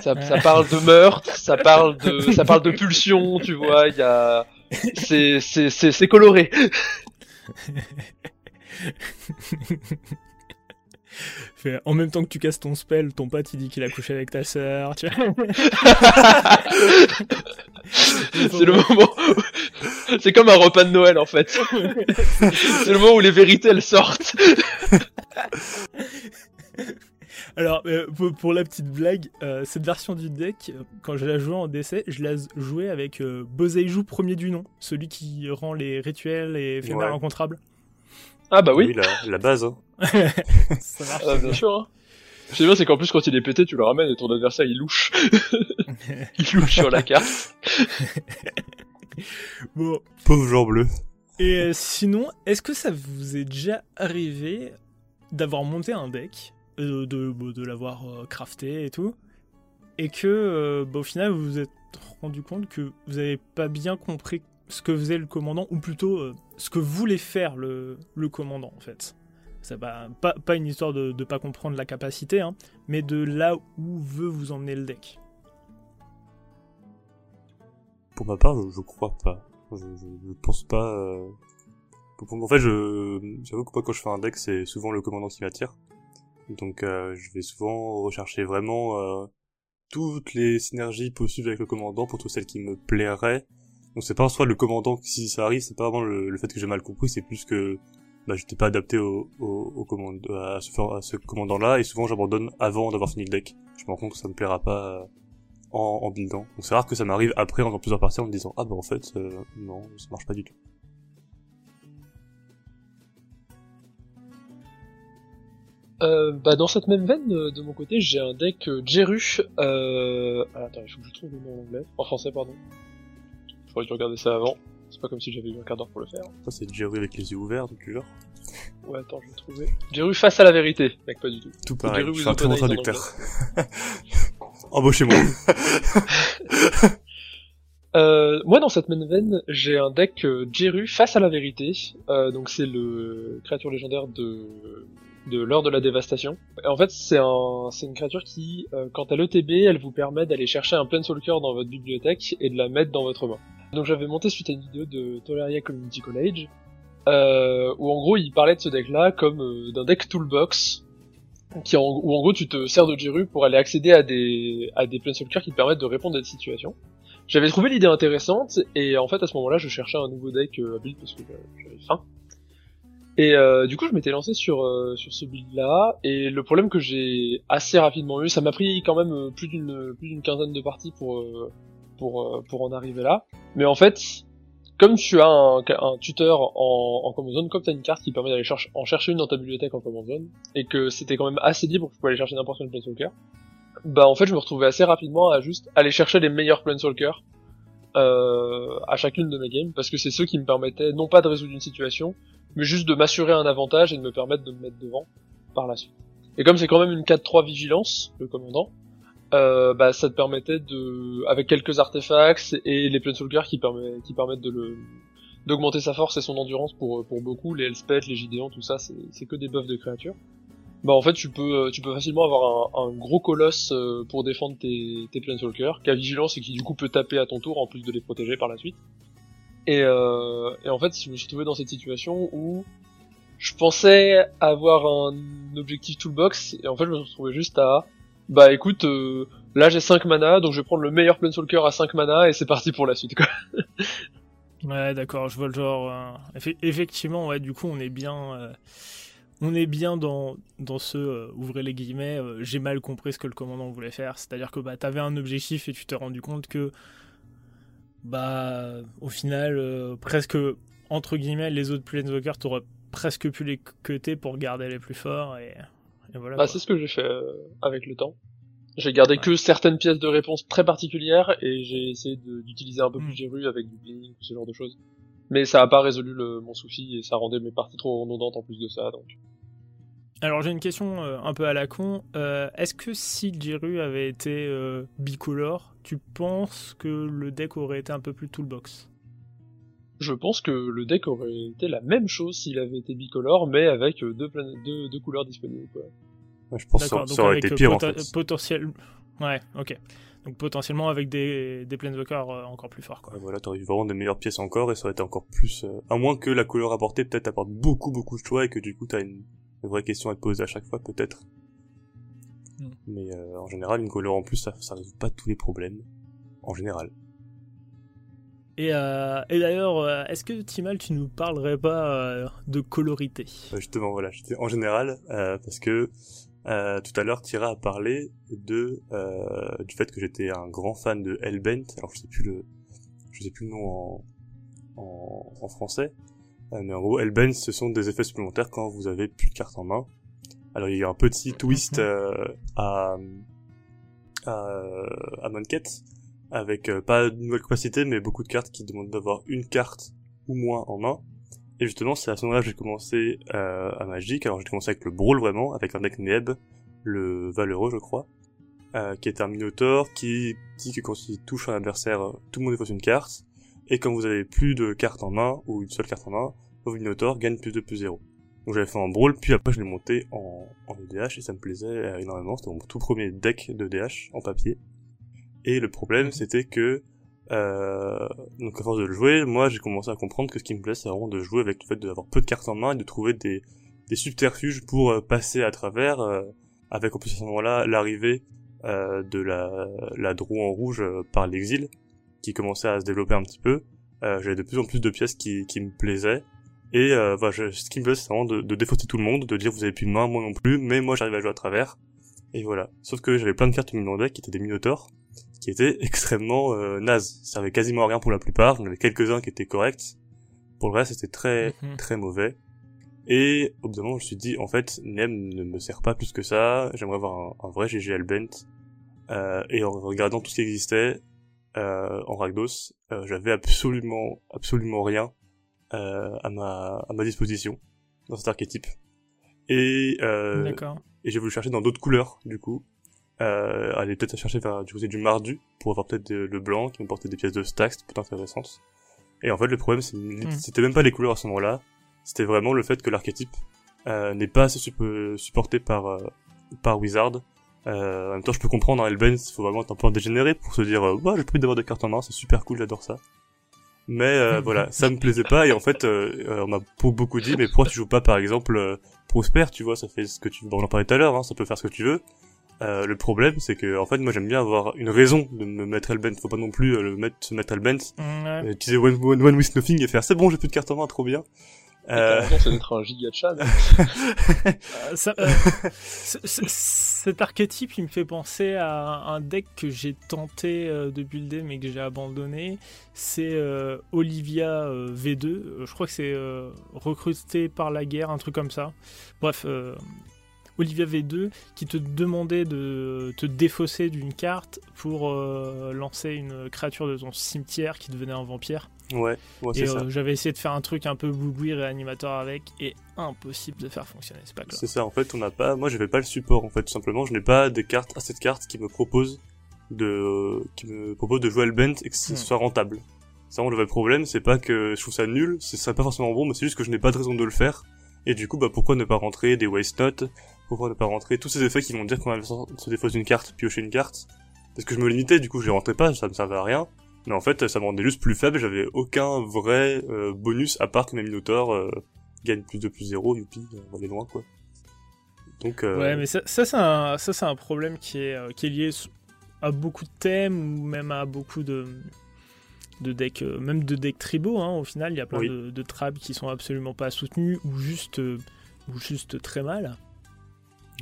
Speaker 2: Ça, ça parle de meurtre, ça parle de, ça parle de pulsion, tu vois, il y a, c'est, c'est, c'est, c'est coloré.
Speaker 1: En même temps que tu casses ton spell, ton pote il dit qu'il a couché avec ta sœur. Tu vois
Speaker 2: C'est le moment, où- c'est comme un repas de Noël, en fait. C'est le moment où les vérités, elles sortent.
Speaker 1: Alors, euh, pour, pour la petite blague, euh, cette version du deck, quand je la jouais en décès, je la jouais avec euh, Boseiju premier du nom, celui qui rend les rituels et éphémères
Speaker 3: Ouais.
Speaker 1: rencontrables.
Speaker 2: Ah bah oui,
Speaker 3: la, la base. Hein.
Speaker 1: Ça marche.
Speaker 2: Ah, bien sûr. Hein. Ce qui est bien, c'est qu'en plus, quand il est pété, tu le ramènes et ton adversaire, il louche. il louche sur la carte.
Speaker 1: Bon,
Speaker 3: Pauvre joueur bleu.
Speaker 1: et euh, sinon, est-ce que ça vous est déjà arrivé d'avoir monté un deck, de, de, l'avoir euh, crafté et tout, et que euh, bah, au final vous vous êtes rendu compte que vous n'avez pas bien compris ce que faisait le commandant, ou plutôt euh, ce que voulait faire le, commandant en fait. Va pas, une histoire de ne pas comprendre la capacité, hein, mais de là où veut vous emmener le deck.
Speaker 3: Pour ma part, je, je crois pas. Je, je, je pense pas. En fait, j'avoue que quand je fais un deck, c'est souvent le commandant qui m'attire. Donc, euh, je vais souvent rechercher vraiment euh, toutes les synergies possibles avec le commandant pour trouver celle qui me plairait. Donc, c'est pas en soi le commandant si ça arrive, c'est pas vraiment le, fait que j'ai mal compris, c'est plus que bah, j'étais pas adapté au, au, à ce, commandant-là, et souvent j'abandonne avant d'avoir fini le deck. Je me rends compte que ça me plaira pas. euh, en, en buildant. Donc c'est rare que ça m'arrive après en faisant plusieurs parties en me disant ah bah en fait euh, non ça marche pas du tout.
Speaker 2: Euh, bah, dans cette même veine, euh, de mon côté, j'ai un deck euh, Jeru. Euh... ah, attends, il faut que je trouve le nom en anglais. En français, pardon. J'aurais dû regarder ça avant. C'est pas comme si j'avais eu un quart d'heure pour le faire.
Speaker 3: Ça c'est Jerry avec les yeux ouverts donc genre.
Speaker 2: Ouais, attends, je vais trouver. Jeru face à la vérité. Mec, pas du tout.
Speaker 3: Tout pareil.
Speaker 2: Jerry
Speaker 3: Je
Speaker 2: with
Speaker 3: suis un très bon traducteur. Embauchez-moi.
Speaker 2: Euh, moi, dans cette même veine, j'ai un deck euh, Jeru face à la vérité. Euh, donc, c'est le créature légendaire de de l'heure de la dévastation. En fait, c'est un, une créature qui, euh, quand elle ETB, elle vous permet d'aller chercher un Planeswalker dans votre bibliothèque et de la mettre dans votre main. Donc, j'avais monté suite à une vidéo de Tolaria Community College, euh, où en gros, il parlait de ce deck-là comme euh, d'un deck toolbox, qui en, où en gros, tu te sers de Jeru pour aller accéder à des à des qui te permettent de répondre à des situations. J'avais trouvé l'idée intéressante et en fait à ce moment-là je cherchais un nouveau deck euh, à build parce que euh, j'avais faim. Et euh, du coup je m'étais lancé sur euh, sur ce build là et le problème que j'ai assez rapidement eu, ça m'a pris quand même euh, plus d'une plus d'une quinzaine de parties pour euh, pour euh, pour en arriver là. Mais en fait comme tu as un, un tuteur en, en command zone, comme tu as une carte qui permet d'aller chercher, en chercher une dans ta bibliothèque en command zone, et que c'était quand même assez libre, que tu pouvais aller chercher n'importe quel planeswalker, bah en fait je me retrouvais assez rapidement à juste aller chercher les meilleurs planeswalkers euh, à chacune de mes games parce que c'est ceux qui me permettaient non pas de résoudre une situation mais juste de m'assurer un avantage et de me permettre de me mettre devant par la suite. Et comme c'est quand même une 4-3 vigilance, le commandant, euh, bah ça te permettait de, avec quelques artefacts et les planeswalkers qui, permet, qui permettent de le d'augmenter sa force et son endurance pour pour beaucoup, les Elspeth, les Gideon, tout ça, c'est c'est que des buffs de créatures. Bah en fait tu peux tu peux facilement avoir un, un gros colosse pour défendre tes, tes planeswalkers, qui a vigilance et qui du coup peut taper à ton tour en plus de les protéger par la suite. Et, euh, et en fait je me suis trouvé dans cette situation où je pensais avoir un objectif toolbox et en fait je me suis retrouvé juste à bah écoute euh, là j'ai 5 mana donc je vais prendre le meilleur planeswalker à 5 mana et c'est parti pour la suite quoi.
Speaker 1: ouais d'accord je vois le genre euh, effectivement ouais du coup on est bien euh, on est bien dans, dans ce ouvrez les guillemets j'ai mal compris ce que le commandant voulait faire c'est à dire que bah t'avais un objectif et tu t'es rendu compte que bah au final presque entre guillemets les autres planeswalkers t'auraient presque pu les cuter pour garder les plus forts et, voilà.
Speaker 2: Bah, c'est ce que j'ai fait euh, avec le temps. J'ai gardé que certaines pièces de réponse très particulières et j'ai essayé d'utiliser un peu plus Géru avec du blink ce genre de choses. Mais ça a pas résolu le, mon souci et ça rendait mes parties trop redondantes en plus de ça donc.
Speaker 1: Alors j'ai une question euh, un peu à la con. Euh, est-ce que si Jiru avait été bicolore, tu penses que le deck aurait été un peu plus toolbox?
Speaker 2: Je pense que le deck aurait été la même chose s'il avait été bicolore, mais avec euh, deux, deux, deux couleurs disponibles. Quoi.
Speaker 3: je pense que ça, aurait été pire en fait.
Speaker 1: Potentiel... Ouais, ok. Donc potentiellement avec des, des planeswalkers euh, encore plus forts. Quoi.
Speaker 3: voilà, t'aurais eu vraiment des meilleures pièces encore et ça aurait été encore plus... Euh, à moins que la couleur apportée peut-être apporte beaucoup beaucoup de choix et que du coup t'as une, une vraie question à te poser à chaque fois peut-être. Hmm. Mais en général, une couleur en plus, ça, ça résout pas tous les problèmes. En général.
Speaker 1: Et, euh, et d'ailleurs, euh, est-ce que Timal, tu nous parlerais pas euh, de colorité?
Speaker 3: Justement, voilà, en général, parce que tout à l'heure, Tira a parlé de du fait que j'étais un grand fan de Hellbent. Alors, je sais plus le, je sais plus le nom en, en, en français, mais en gros, Hellbent, ce sont des effets supplémentaires quand vous avez plus de cartes en main. Alors, il y a un petit twist mhm. à à, à Monket, avec euh, pas de nouvelle capacité, mais beaucoup de cartes qui demandent d'avoir une carte ou moins en main. Et justement, c'est à ce moment-là que j'ai commencé euh, à Magic. Alors j'ai commencé avec le Brawl vraiment, avec un deck Neb, le Valeureux je crois, euh, qui est un Minotaur qui dit que quand il touche un adversaire, euh, tout le monde défausse une carte. Et quand vous avez plus de cartes en main, ou une seule carte en main, vos Minotaur gagne plus de plus 0. Donc j'avais fait un Brawl, puis après je l'ai monté en, en EDH et ça me plaisait énormément. C'était mon tout premier deck de DH en papier. Et le problème, c'était que, euh, donc à force de le jouer, moi j'ai commencé à comprendre que ce qui me plaît, c'est vraiment de jouer avec le fait d'avoir peu de cartes en main et de trouver des, des subterfuges pour euh, passer à travers, euh, avec en plus à ce moment-là l'arrivée euh, de la, la Drew en rouge par l'exil, qui commençait à se développer un petit peu. J'avais de plus en plus de pièces qui, qui me plaisaient. Et voilà, ce qui me plaisait, c'est vraiment de, de défausser tout le monde, de dire vous avez plus de main, moi non plus, mais moi j'arrive à jouer à travers. Et voilà. Sauf que j'avais plein de cartes mon deck qui étaient des Minotaurs, qui étaient extrêmement euh, nazes. Ça servait quasiment à rien pour la plupart. Il y en avait quelques-uns qui étaient corrects. Pour le reste, c'était très mhm. très mauvais. Et au bout d'un moment, je me suis dit, en fait, Nem ne me sert pas plus que ça. J'aimerais avoir un, vrai GGL Bent. Euh, et en regardant tout ce qui existait euh, en Ragdos, euh, j'avais absolument absolument rien euh, à ma à ma disposition dans cet archétype. Et euh, et j'ai voulu chercher dans d'autres couleurs du coup euh, aller peut-être chercher vers du côté du mardu pour avoir peut-être le blanc qui me portait des pièces de stack, c'était plutôt intéressant. Et en fait, le problème, hmm. c'était même pas les couleurs à ce moment-là, c'était vraiment le fait que l'archétype euh, n'est pas assez supporté par euh, par Wizard. Euh, en même temps, je peux comprendre, en hein, Hellbent, il faut vraiment être un peu dégénéré pour se dire, euh, ouais, j'ai plus d'avoir des cartes en main, c'est super cool, j'adore ça. Mais euh, voilà, ça me plaisait pas et en fait, on m'a beaucoup dit, mais pourquoi tu joues pas par exemple Prosper, tu vois, ça fait ce que tu, bon, on en parlait tout à l'heure, hein, ça peut faire ce que tu veux. Euh, le problème, c'est que en fait, moi, j'aime bien avoir une raison de me mettre Hellbent. Faut pas non plus euh, le mettre, se mettre Hellbent, ouais. euh, utiliser one, one, one with nothing et faire c'est bon, j'ai plus de carte en main, trop bien.
Speaker 2: Euh... Ça d'être un giga chat.
Speaker 1: cet archétype, il me fait penser à un deck que j'ai tenté de builder mais que j'ai abandonné. C'est Olivia V2. Je crois que c'est recruté par la guerre, un truc comme ça. Bref, Olivia V2 qui te demandait de te défausser d'une carte pour euh, lancer une créature de ton cimetière qui devenait un vampire.
Speaker 3: Ouais,
Speaker 1: et euh, j'avais essayé de faire un truc un peu boubouille réanimateur avec et impossible de faire fonctionner, c'est pas clair.
Speaker 3: C'est ça, en fait, on n'a pas. Moi, j'avais pas le support en fait, tout simplement. Je n'ai pas de cartes, assez de cartes qui me proposent de, qui me propose de jouer le bent et que ce hmm. soit rentable. C'est vraiment le vrai problème, c'est pas que je trouve ça nul, c'est pas forcément bon, mais c'est juste que je n'ai pas de raison de le faire. Et du coup, bah pourquoi ne pas rentrer des waste notes? Pourquoi ne pas rentrer tous ces effets qui vont dire qu'on va se défausse une carte, piocher une carte? Parce que je me limitais, du coup je les rentrais pas, ça me servait à rien. Mais en fait, ça me rendait juste plus faible, j'avais aucun vrai euh, bonus à part que mes Minotaurs euh, gagnent plus de plus zéro, youpi, on aller loin quoi.
Speaker 1: Donc, euh... Ouais, mais ça, ça c'est un, ça, c'est un problème qui est, euh, qui est lié à beaucoup de thèmes ou même à beaucoup de, de decks, même de decks tribaux. Hein, au final, il y a plein de, de traps qui sont absolument pas soutenus ou juste, ou juste très mal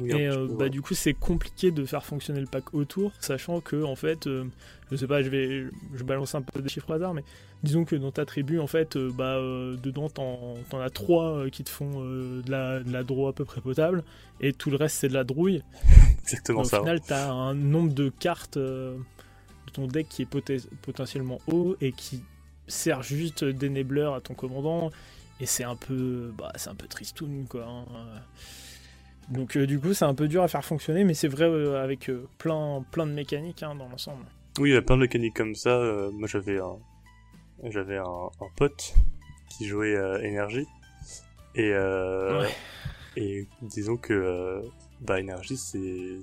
Speaker 1: et euh, bah, du coup, c'est compliqué de faire fonctionner le pack autour, sachant que, en fait, euh, je sais pas, je vais je balance un peu des chiffres au hasard, mais disons que dans ta tribu, en fait, euh, bah, dedans, t'en, as trois qui te font de, la, de la draw à peu près potable, et tout le reste, c'est de la drouille.
Speaker 3: Exactement ça.
Speaker 1: Au final, t'as un nombre de cartes de ton deck qui est potentiellement haut et qui sert juste d'énableur à ton commandant, et c'est un peu, bah, c'est un peu tristoun, quoi. Hein. Donc euh, du coup, c'est un peu dur à faire fonctionner, mais c'est vrai euh, avec euh, plein, plein de mécaniques hein, dans l'ensemble.
Speaker 3: Oui, il y a plein de mécaniques comme ça. moi, j'avais un, j'avais un, pote qui jouait énergie et et disons que bah énergie c'est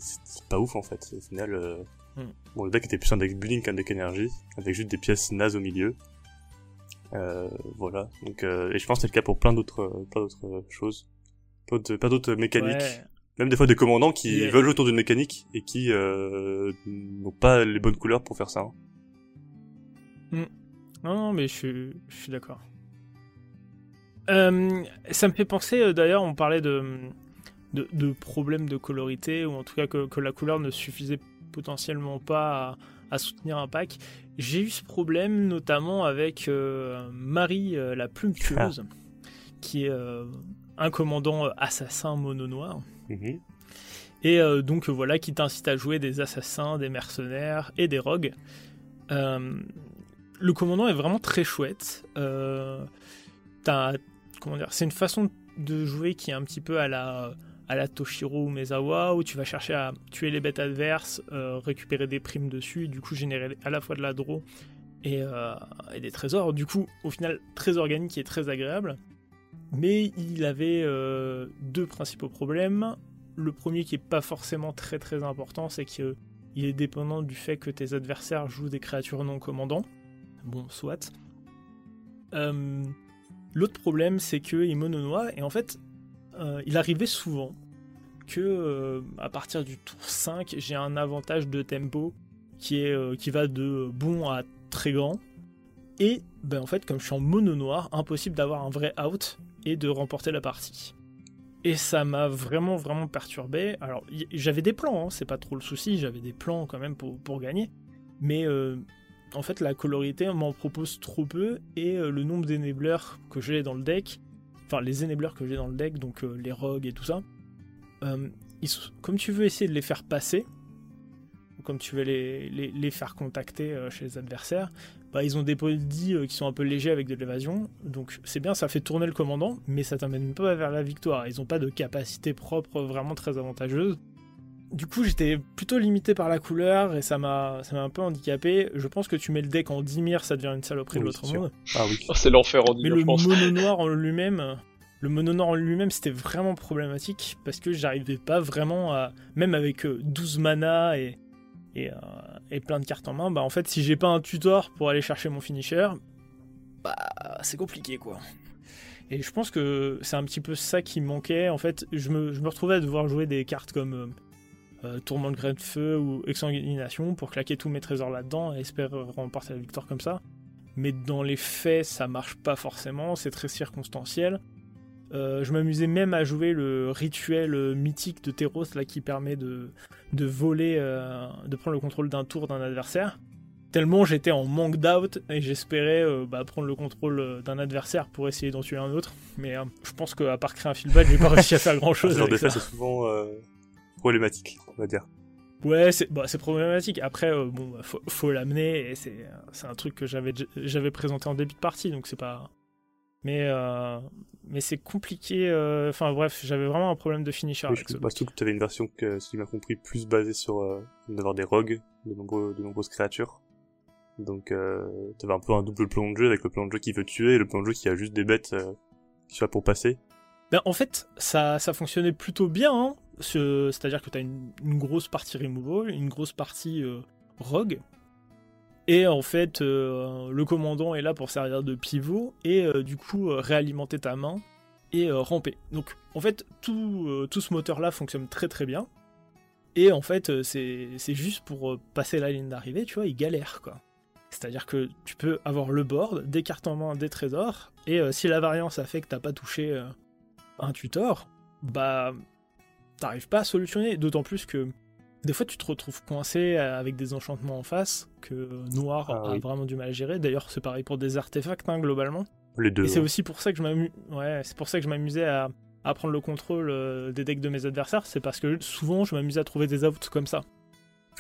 Speaker 3: pas ouf en fait. Au final, hmm. bon le deck était plus un deck building qu'un deck énergie, avec juste des pièces nazes au milieu. voilà. Donc et je pense que c'est le cas pour plein d'autres plein d'autres choses pas d'autres mécaniques. Même des fois des commandants qui veulent autour d'une mécanique et qui euh, n'ont pas les bonnes couleurs pour faire ça. Hein.
Speaker 1: Hmm. Non, non, mais je suis, je suis d'accord. Euh, ça me fait penser, euh, d'ailleurs, on parlait de, de, de, problèmes de colorité, ou en tout cas que, que la couleur ne suffisait potentiellement pas à, soutenir un pack. J'ai eu ce problème notamment avec Marie la plume tueuse, qui est un commandant euh, assassin mono noir. Mhm. Et euh, donc voilà qui t'incite à jouer des assassins, des mercenaires et des rogues. Euh, le commandant est vraiment très chouette. comment dire, c'est une façon de jouer qui est un petit peu à la à la Toshiro Mezawa où tu vas chercher à tuer les bêtes adverses, récupérer des primes dessus et du coup générer à la fois de la draw et, et, des trésors. Du coup, au final, très organique et très agréable. Mais il avait euh, deux principaux problèmes. Le premier qui est pas forcément très très important, c'est qu'il est dépendant du fait que tes adversaires jouent des créatures non commandants. Bon, soit. Euh, l'autre problème, c'est qu'il est mononois, et en fait, euh, il arrivait souvent que à partir du tour 5, j'ai un avantage de tempo qui va de bon à très grand. Et ben en fait, comme je suis en mono noir, impossible d'avoir un vrai out et de remporter la partie. Et ça m'a vraiment, vraiment perturbé. Alors, j'avais des plans, hein, c'est pas trop le souci, j'avais des plans quand même pour, pour gagner. Mais euh, en fait, la colorité m'en propose trop peu et euh, le nombre d'énableurs que j'ai dans le deck, enfin, les énableurs que j'ai dans le deck, donc euh, les rogues et tout ça, comme tu veux essayer de les faire passer, comme tu veux les, les faire contacter chez les adversaires, bah, ils ont des produits euh, qui sont un peu légers avec de l'évasion. Donc c'est bien, ça fait tourner le commandant, mais ça t'amène pas vers la victoire. Ils ont pas de capacité propre vraiment très avantageuse. Du coup, j'étais plutôt limité par la couleur et ça m'a un peu handicapé. Je pense que tu mets le deck en Dimir, ça devient une saloperie de l'autre monde.
Speaker 2: Ah oui, oh, c'est l'enfer en Dimir.
Speaker 1: Mais le mono noir en lui-même, le mono noir en lui-même, c'était vraiment problématique parce que j'arrivais pas vraiment à, même avec 12 euh, mana et, et, euh, et plein de cartes en main, bah en fait si j'ai pas un tutor pour aller chercher mon finisher, bah c'est compliqué quoi. Et je pense que c'est un petit peu ça qui manquait. En fait, je me, je me retrouvais à devoir jouer des cartes comme euh, euh Tourment de Grain de Feu ou Exsanguination pour claquer tous mes trésors là-dedans et espérer remporter la victoire comme ça. Mais dans les faits, ça marche pas forcément, c'est très circonstanciel. Euh, je m'amusais même à jouer le rituel euh, mythique de Teros là qui permet de, de voler, euh, de prendre le contrôle d'un tour d'un adversaire. Tellement j'étais en manque d'out et j'espérais bah, prendre le contrôle d'un adversaire pour essayer d'en tuer un autre. Mais je pense qu'à part créer un fieldback, j'ai pas réussi à faire grand chose. Ce genre
Speaker 3: d'effet c'est souvent problématique, on va dire.
Speaker 1: Ouais, c'est bah, problématique. Après, bon, bah, faut, faut l'amener et c'est un truc que j'avais présenté en début de partie, donc c'est pas mais, euh, mais c'est compliqué. Euh, enfin bref, j'avais vraiment un problème de finisher.
Speaker 3: Oui, avec que tu avais une version, que, si tu m'as compris, plus basée sur euh, d'avoir des rogues, de, nombreux, de nombreuses créatures. Donc euh, tu avais un peu un double plan de jeu avec le plan de jeu qui veut tuer et le plan de jeu qui a juste des bêtes qui sont là pour passer.
Speaker 1: Ben, en fait, ça, ça fonctionnait plutôt bien. Hein. c'est-à-dire que tu as une, grosse partie removal, une grosse partie rogue, et en fait, le commandant est là pour servir de pivot et du coup réalimenter ta main et ramper. Donc en fait, tout, tout ce moteur-là fonctionne très très bien. Et en fait, c'est juste pour passer la ligne d'arrivée, tu vois, il galère quoi. C'est-à-dire que tu peux avoir le board, des cartes en main, des trésors, et euh, si la variance a fait que t'as pas touché euh, un tutor, bah t'arrives pas à solutionner. D'autant plus que des fois tu te retrouves coincé euh, avec des enchantements en face que Noir ah a vraiment du mal à gérer. D'ailleurs c'est pareil pour des artefacts hein, globalement.
Speaker 3: Les deux.
Speaker 1: Et c'est aussi pour ça que je m'amusais ouais, à, à, prendre le contrôle des decks de mes adversaires, c'est parce que souvent je m'amusais à trouver des outs comme ça.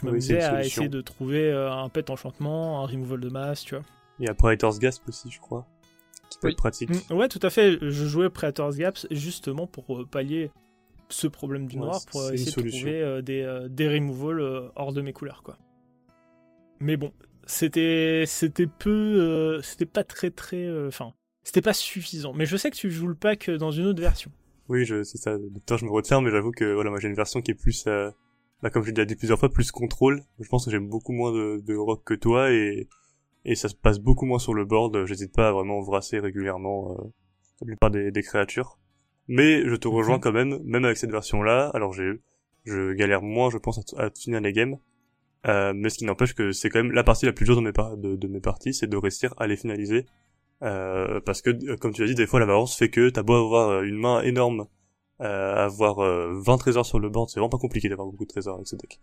Speaker 1: Je m'amusais à essayer de trouver euh, un pet enchantement, un removal de masse, tu vois.
Speaker 3: Il y a Praetor's Gasp aussi, je crois. Qui peut être pratique.
Speaker 1: Mm, ouais, tout à fait. Je jouais Praetor's Gasp justement pour euh, pallier ce problème du noir, pour essayer de trouver euh, des, des removals hors de mes couleurs, quoi. Mais bon, c'était c'était peu, c'était pas très très, enfin, c'était pas suffisant. Mais je sais que tu joues le pack dans une autre version.
Speaker 3: Oui, je c'est ça. Temps, je me retiens, mais j'avoue que voilà, moi j'ai une version qui est plus bah, comme je l'ai déjà dit plusieurs fois, plus contrôle. Je pense que j'aime beaucoup moins de, de, rock que toi et, et ça se passe beaucoup moins sur le board. J'hésite pas à vraiment brasser régulièrement euh, la plupart des, des, créatures. Mais je te rejoins mhm. quand même, même avec cette version-là. Alors j'ai, je galère moins, je pense, à, finir les games. Euh, mais ce qui n'empêche que c'est quand même la partie la plus dure de mes, de, de mes parties, c'est de réussir à les finaliser. Euh, parce que, euh, comme tu as dit, des fois la variance fait que t'as beau avoir euh, une main énorme euh, avoir 20 euh, trésors sur le board, c'est vraiment pas compliqué d'avoir beaucoup de trésors avec ce deck.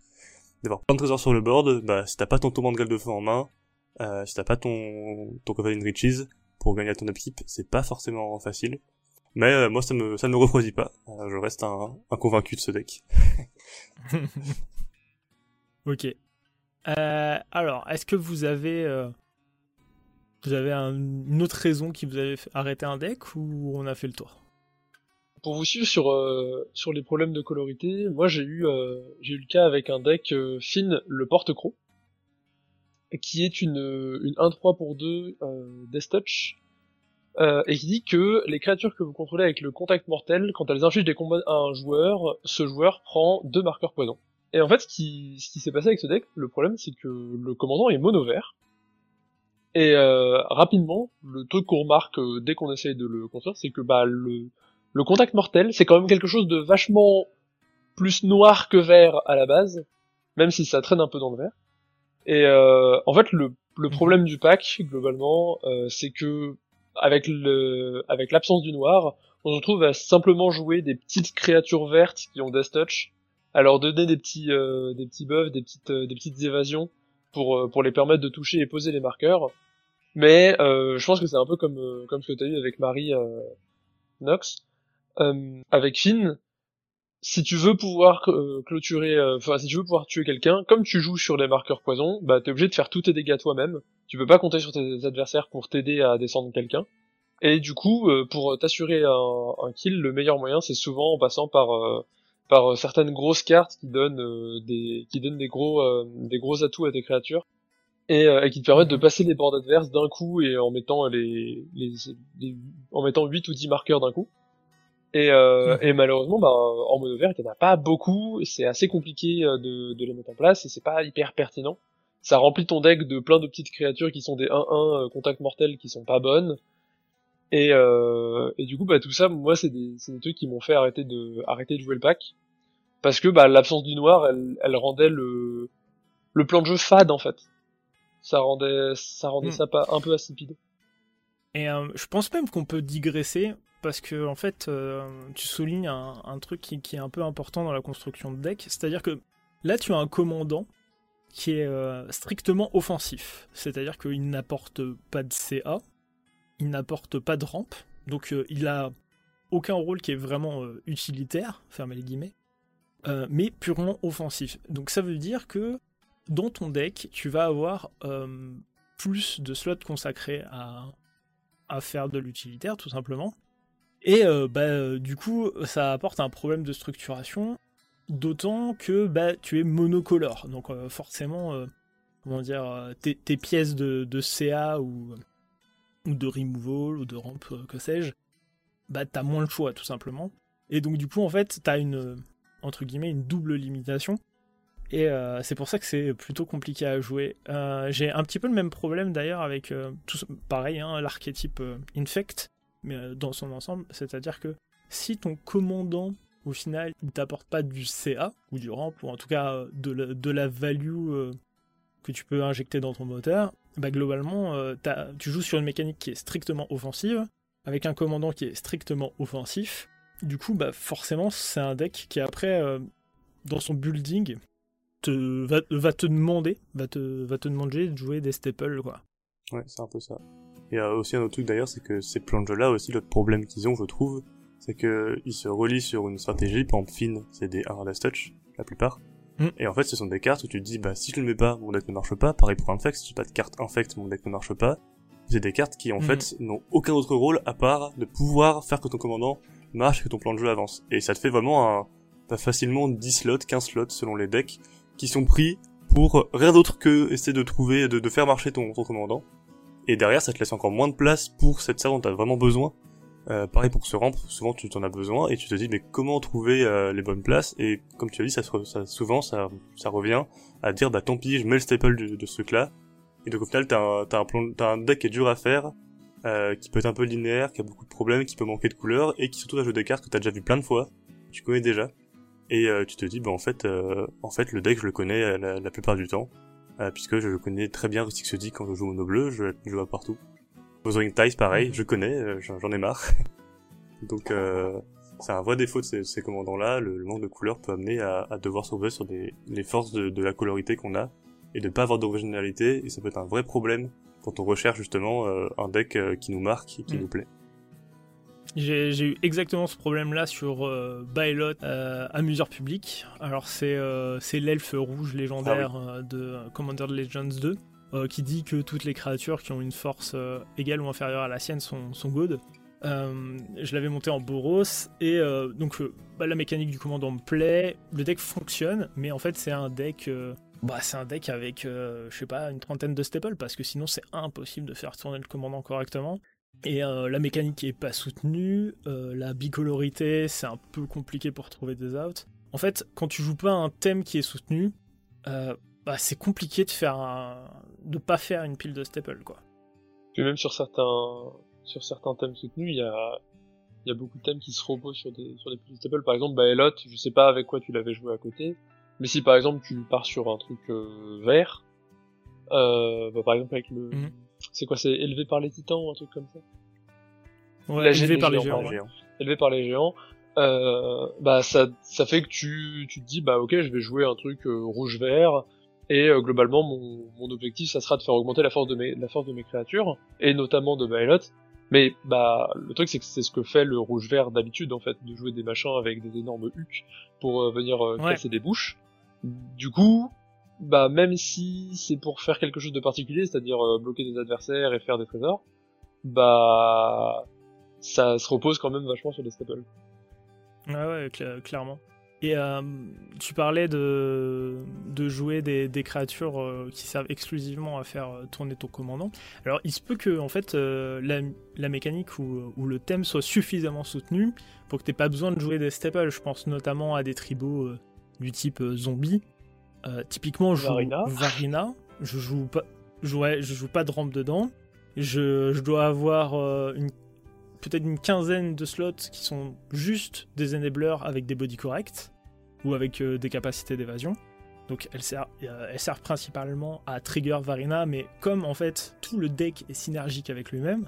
Speaker 3: D'avoir plein de trésors sur le board, bah si t'as pas ton tourment de de feu en main, euh, si t'as pas ton ton Covenant Riches pour gagner à ton upkeep, c'est pas forcément facile. Mais euh, moi ça me ça ne me refroidit pas. je reste un, un, convaincu de ce deck.
Speaker 1: ok. Euh, alors, est-ce que vous avez vous avez une autre raison qui vous avait arrêté un deck ou on a fait le tour?
Speaker 2: Pour vous suivre sur euh, sur les problèmes de colorité, moi j'ai eu euh, j'ai eu le cas avec un deck euh, Finn le porte-croc qui est une une 1-3 pour 2 Death Touch et qui dit que les créatures que vous contrôlez avec le contact mortel, quand elles infligent des combats à un joueur, ce joueur prend deux marqueurs poison. Et en fait, ce qui, ce qui s'est passé avec ce deck, le problème c'est que le commandant est mono vert. Et rapidement, le truc qu'on remarque dès qu'on essaye de le construire, c'est que bah le le contact mortel, c'est quand même quelque chose de vachement plus noir que vert à la base, même si ça traîne un peu dans le vert. Et euh, en fait, le, le mhm. problème du pack, globalement, euh, c'est que avec le avec l'absence du noir, on se retrouve à simplement jouer des petites créatures vertes qui ont Death Touch, à leur donner des petits euh, des petits buffs, des petites des petites évasions pour pour les permettre de toucher et poser les marqueurs. Mais je pense que c'est un peu comme comme ce que t'as eu avec Marie Nox, euh, avec Finn, si tu veux pouvoir euh, clôturer, euh, enfin si tu veux pouvoir tuer quelqu'un, comme tu joues sur les marqueurs poison, bah t'es obligé de faire tous tes dégâts toi-même. Tu peux pas compter sur tes adversaires pour t'aider à descendre quelqu'un. Et du coup, pour t'assurer un, kill, le meilleur moyen, c'est souvent en passant par certaines grosses cartes qui donnent des qui donnent des gros des gros atouts à tes créatures et, qui te permettent de passer les bords adverses d'un coup et en mettant les, les, les en mettant 8 ou 10 marqueurs d'un coup. Et, euh, et malheureusement, bah, en mono vert, il n'y en a pas beaucoup. C'est assez compliqué euh, de, de, les mettre en place et c'est pas hyper pertinent. Ça remplit ton deck de plein de petites créatures qui sont des 1-1 euh, contact mortel qui sont pas bonnes. Et, euh, et du coup, bah, tout ça, moi, c'est des, des trucs qui m'ont fait arrêter de, arrêter de jouer le pack. Parce que bah, l'absence du noir, elle, elle rendait le, le plan de jeu fade en fait. Ça rendait, ça rendait hmm. ça pas un peu insipide.
Speaker 1: Et euh, je pense même qu'on peut digresser parce que en fait, euh, tu soulignes un, truc qui, est un peu important dans la construction de deck, c'est-à-dire que là, tu as un commandant qui est euh, strictement offensif, c'est-à-dire qu'il n'apporte pas de CA, il n'apporte pas de rampe, donc euh, il a aucun rôle qui est vraiment utilitaire, fermez les guillemets, mais purement offensif. Donc ça veut dire que dans ton deck, tu vas avoir plus de slots consacrés à, à faire de l'utilitaire, tout simplement. Et euh, bah, euh, du coup, ça apporte un problème de structuration, d'autant que bah, tu es monocolore. Donc euh, forcément, comment dire, tes, pièces de, CA ou, ou de removal ou de rampe, que sais-je, bah t'as moins le choix tout simplement. Et donc du coup, en fait, t'as une, entre guillemets une double limitation. Et euh, c'est pour ça que c'est plutôt compliqué à jouer. Euh, j'ai un petit peu le même problème d'ailleurs avec, tout, pareil, hein, l'archétype Infect, mais dans son ensemble. C'est-à-dire que si ton commandant, au final, ne t'apporte pas du CA, ou du ramp, ou en tout cas de la, de la value que tu peux injecter dans ton moteur, bah globalement, tu joues sur une mécanique qui est strictement offensive, avec un commandant qui est strictement offensif. Du coup, bah forcément, c'est un deck qui après, euh, dans son building, te, va, te demander, va te, va te demander de jouer des staples, quoi.
Speaker 3: Ouais, c'est un peu ça. Et euh, aussi un autre truc d'ailleurs, c'est que ces plans là aussi, l'autre problème qu'ils ont, je trouve, c'est que ils se relient sur une stratégie, par exemple Finn, c'est des Hard Touch, la plupart. Mm. Et en fait, ce sont des cartes où tu te dis, bah si je le mets pas, mon deck ne marche pas. Pareil pour Infect, si j'ai pas de carte Infect, mon deck ne marche pas c'est des cartes qui en mhm. fait n'ont aucun autre rôle à part de pouvoir faire que ton commandant marche et que ton plan de jeu avance. Et ça te fait vraiment un... T'as facilement 10 slots, 15 slots selon les decks qui sont pris pour rien d'autre que essayer de trouver, de, de faire marcher ton, ton, commandant. Et derrière, ça te laisse encore moins de place pour cette salle dont t'as vraiment besoin. Euh, pareil pour ce ramp, souvent tu t'en as besoin et tu te dis mais comment trouver euh, les bonnes places? Et comme tu as dit ça, ça souvent ça, ça revient à dire bah tant pis je mets le staple de, de ce truc là et donc au final, t'as un, t'as un, plan, t'as un deck qui est dur à faire, euh, qui peut être un peu linéaire, qui a beaucoup de problèmes, qui peut manquer de couleurs, et qui surtout a joué des cartes que t'as déjà vu plein de fois, tu connais déjà. Et euh, tu te dis, bah en fait, euh, en fait, le deck je le connais euh, la, la plupart du temps, euh, puisque je connais très bien Rustic Sodi quand je joue au bleu, je, je joue à partout. Bothering Ties, pareil, je connais, j'en ai marre. donc c'est un vrai défaut de ces, ces commandants-là, le, manque de couleurs peut amener à, à devoir sauver sur des, les forces de, de la colorité qu'on a, et de pas avoir d'originalité et ça peut être un vrai problème quand on recherche justement euh, un deck euh, qui nous marque et qui mm. nous plaît.
Speaker 1: J'ai eu exactement ce problème-là sur euh, Bylot euh, Amuseur Public. Alors c'est c'est l'elfe rouge légendaire ah de Commander Legends 2 qui dit que toutes les créatures qui ont une force égale ou inférieure à la sienne sont, sont good. je l'avais monté en Boros et donc bah, la mécanique du commandant me plaît, le deck fonctionne, mais en fait c'est un deck bah, c'est un deck avec, euh, je sais pas, une trentaine de staples, parce que sinon c'est impossible de faire tourner le commandant correctement. Et euh, la mécanique est pas soutenue, euh, la bicolorité, c'est un peu compliqué pour trouver des outs. En fait, quand tu joues pas un thème qui est soutenu, bah, c'est compliqué de faire un... de pas faire une pile de staples, quoi.
Speaker 2: Puis même sur certains, sur certains thèmes soutenus, il y a, il y a beaucoup de thèmes qui se reposent sur des, sur des piles de staples. Par exemple, Baelot, je sais pas avec quoi tu l'avais joué à côté, mais si par exemple tu pars sur un truc euh, vert, euh, bah, par exemple avec le, mhm. C'est quoi, c'est élevé par les titans ou un truc comme ça
Speaker 1: Ouais, élevé par les géants.
Speaker 2: Élevé par les géants. Euh, bah ça, ça fait que tu, tu te dis bah ok je vais jouer un truc euh, rouge vert et euh, globalement mon, mon objectif ça sera de faire augmenter la force de mes la force de mes créatures et notamment de Bylot mais bah le truc c'est que c'est ce que fait le rouge vert d'habitude en fait de jouer des machins avec des énormes hucs pour venir casser des bouches. Du coup, bah même si c'est pour faire quelque chose de particulier, c'est-à-dire euh, bloquer des adversaires et faire des trésors, bah ça se repose quand même vachement sur des staples.
Speaker 1: Ouais, ouais, clairement. Et euh, tu parlais de, de jouer des, créatures euh, qui servent exclusivement à faire tourner ton commandant. Alors, il se peut que en fait la, mécanique ou, le thème soit suffisamment soutenu pour que tu pas besoin de jouer des staples. Je pense notamment à des tribaux du type zombie. Euh, typiquement, je joue Varina. Je joue pas, je, je joue pas de rampe dedans. Je, je dois avoir euh, une peut-être une quinzaine de slots qui sont juste des enablers avec des body corrects ou avec des capacités d'évasion. Donc elle sert, elle sert principalement à trigger Varina, mais comme en fait tout le deck est synergique avec lui-même,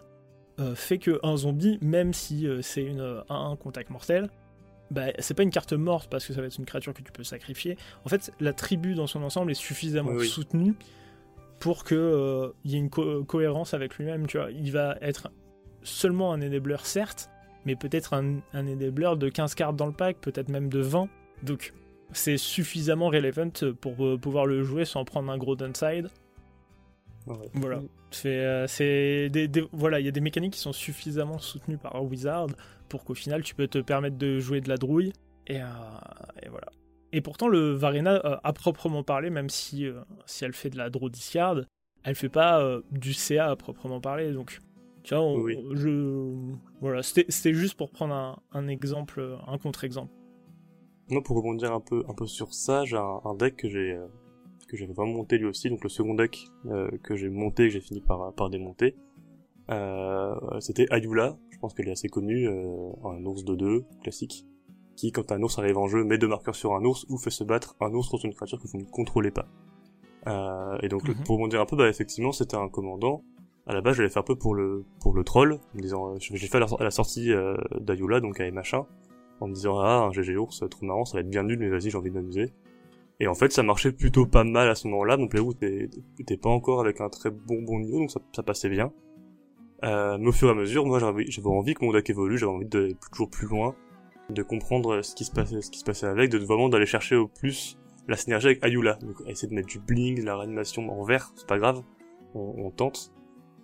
Speaker 1: fait que un zombie, même si c'est une un contact mortel, bah, c'est pas une carte morte parce que ça va être une créature que tu peux sacrifier. En fait, la tribu dans son ensemble est suffisamment soutenue pour que euh, y ait une cohérence avec lui-même. Tu vois, il va être seulement un enabler certes, mais peut-être un, un enabler de 15 cartes dans le pack, peut-être même de 20. Donc, c'est suffisamment relevant pour euh, pouvoir le jouer sans prendre un gros downside. Voilà. Euh, c'est, des, voilà, il y a des mécaniques qui sont suffisamment soutenues par Wizard pour qu'au final tu peux te permettre de jouer de la drouille. Et, euh, voilà. Et pourtant, le Varena, euh, à proprement parler, même si, si elle fait de la draw discard, elle fait pas du CA à proprement parler. Donc, tu vois, je, voilà, c'était juste pour prendre un, un exemple, un contre-exemple.
Speaker 3: Non, pour rebondir un peu, un peu sur ça, j'ai un, un, deck que j'ai, euh, que j'avais vraiment monté lui aussi, donc le second deck euh, que j'ai monté, que j'ai fini par, par démonter. Euh, c'était Ayula, je pense qu'elle est assez connue, euh, un ours de 2, classique, qui, quand un ours arrive en jeu, met deux marqueurs sur un ours ou fait se battre un ours contre une créature que vous ne contrôlez pas. Euh, et donc, mhm. pour rebondir un peu, bah, effectivement, c'était un commandant. À la base, je l'ai fait un peu pour le, pour le troll, en me disant, j'ai fait à la, sortie euh, d'Ayula, donc à machin, en me disant, ah, un GG ours, trop marrant, ça va être bien nul, mais vas-y, j'ai envie de m'amuser. Et en fait, ça marchait plutôt pas mal à ce moment-là. Mon playroom était, pas encore avec un très bon bon niveau, donc ça, passait bien. Euh, mais au fur et à mesure, moi, j'avais envie que mon deck évolue, j'avais envie d'aller toujours plus loin, de comprendre ce qui se passait, avec, de vraiment d'aller chercher au plus la synergie avec Ayula. Donc, essayer de mettre du bling, de la réanimation en vert, c'est pas grave, on, on, tente.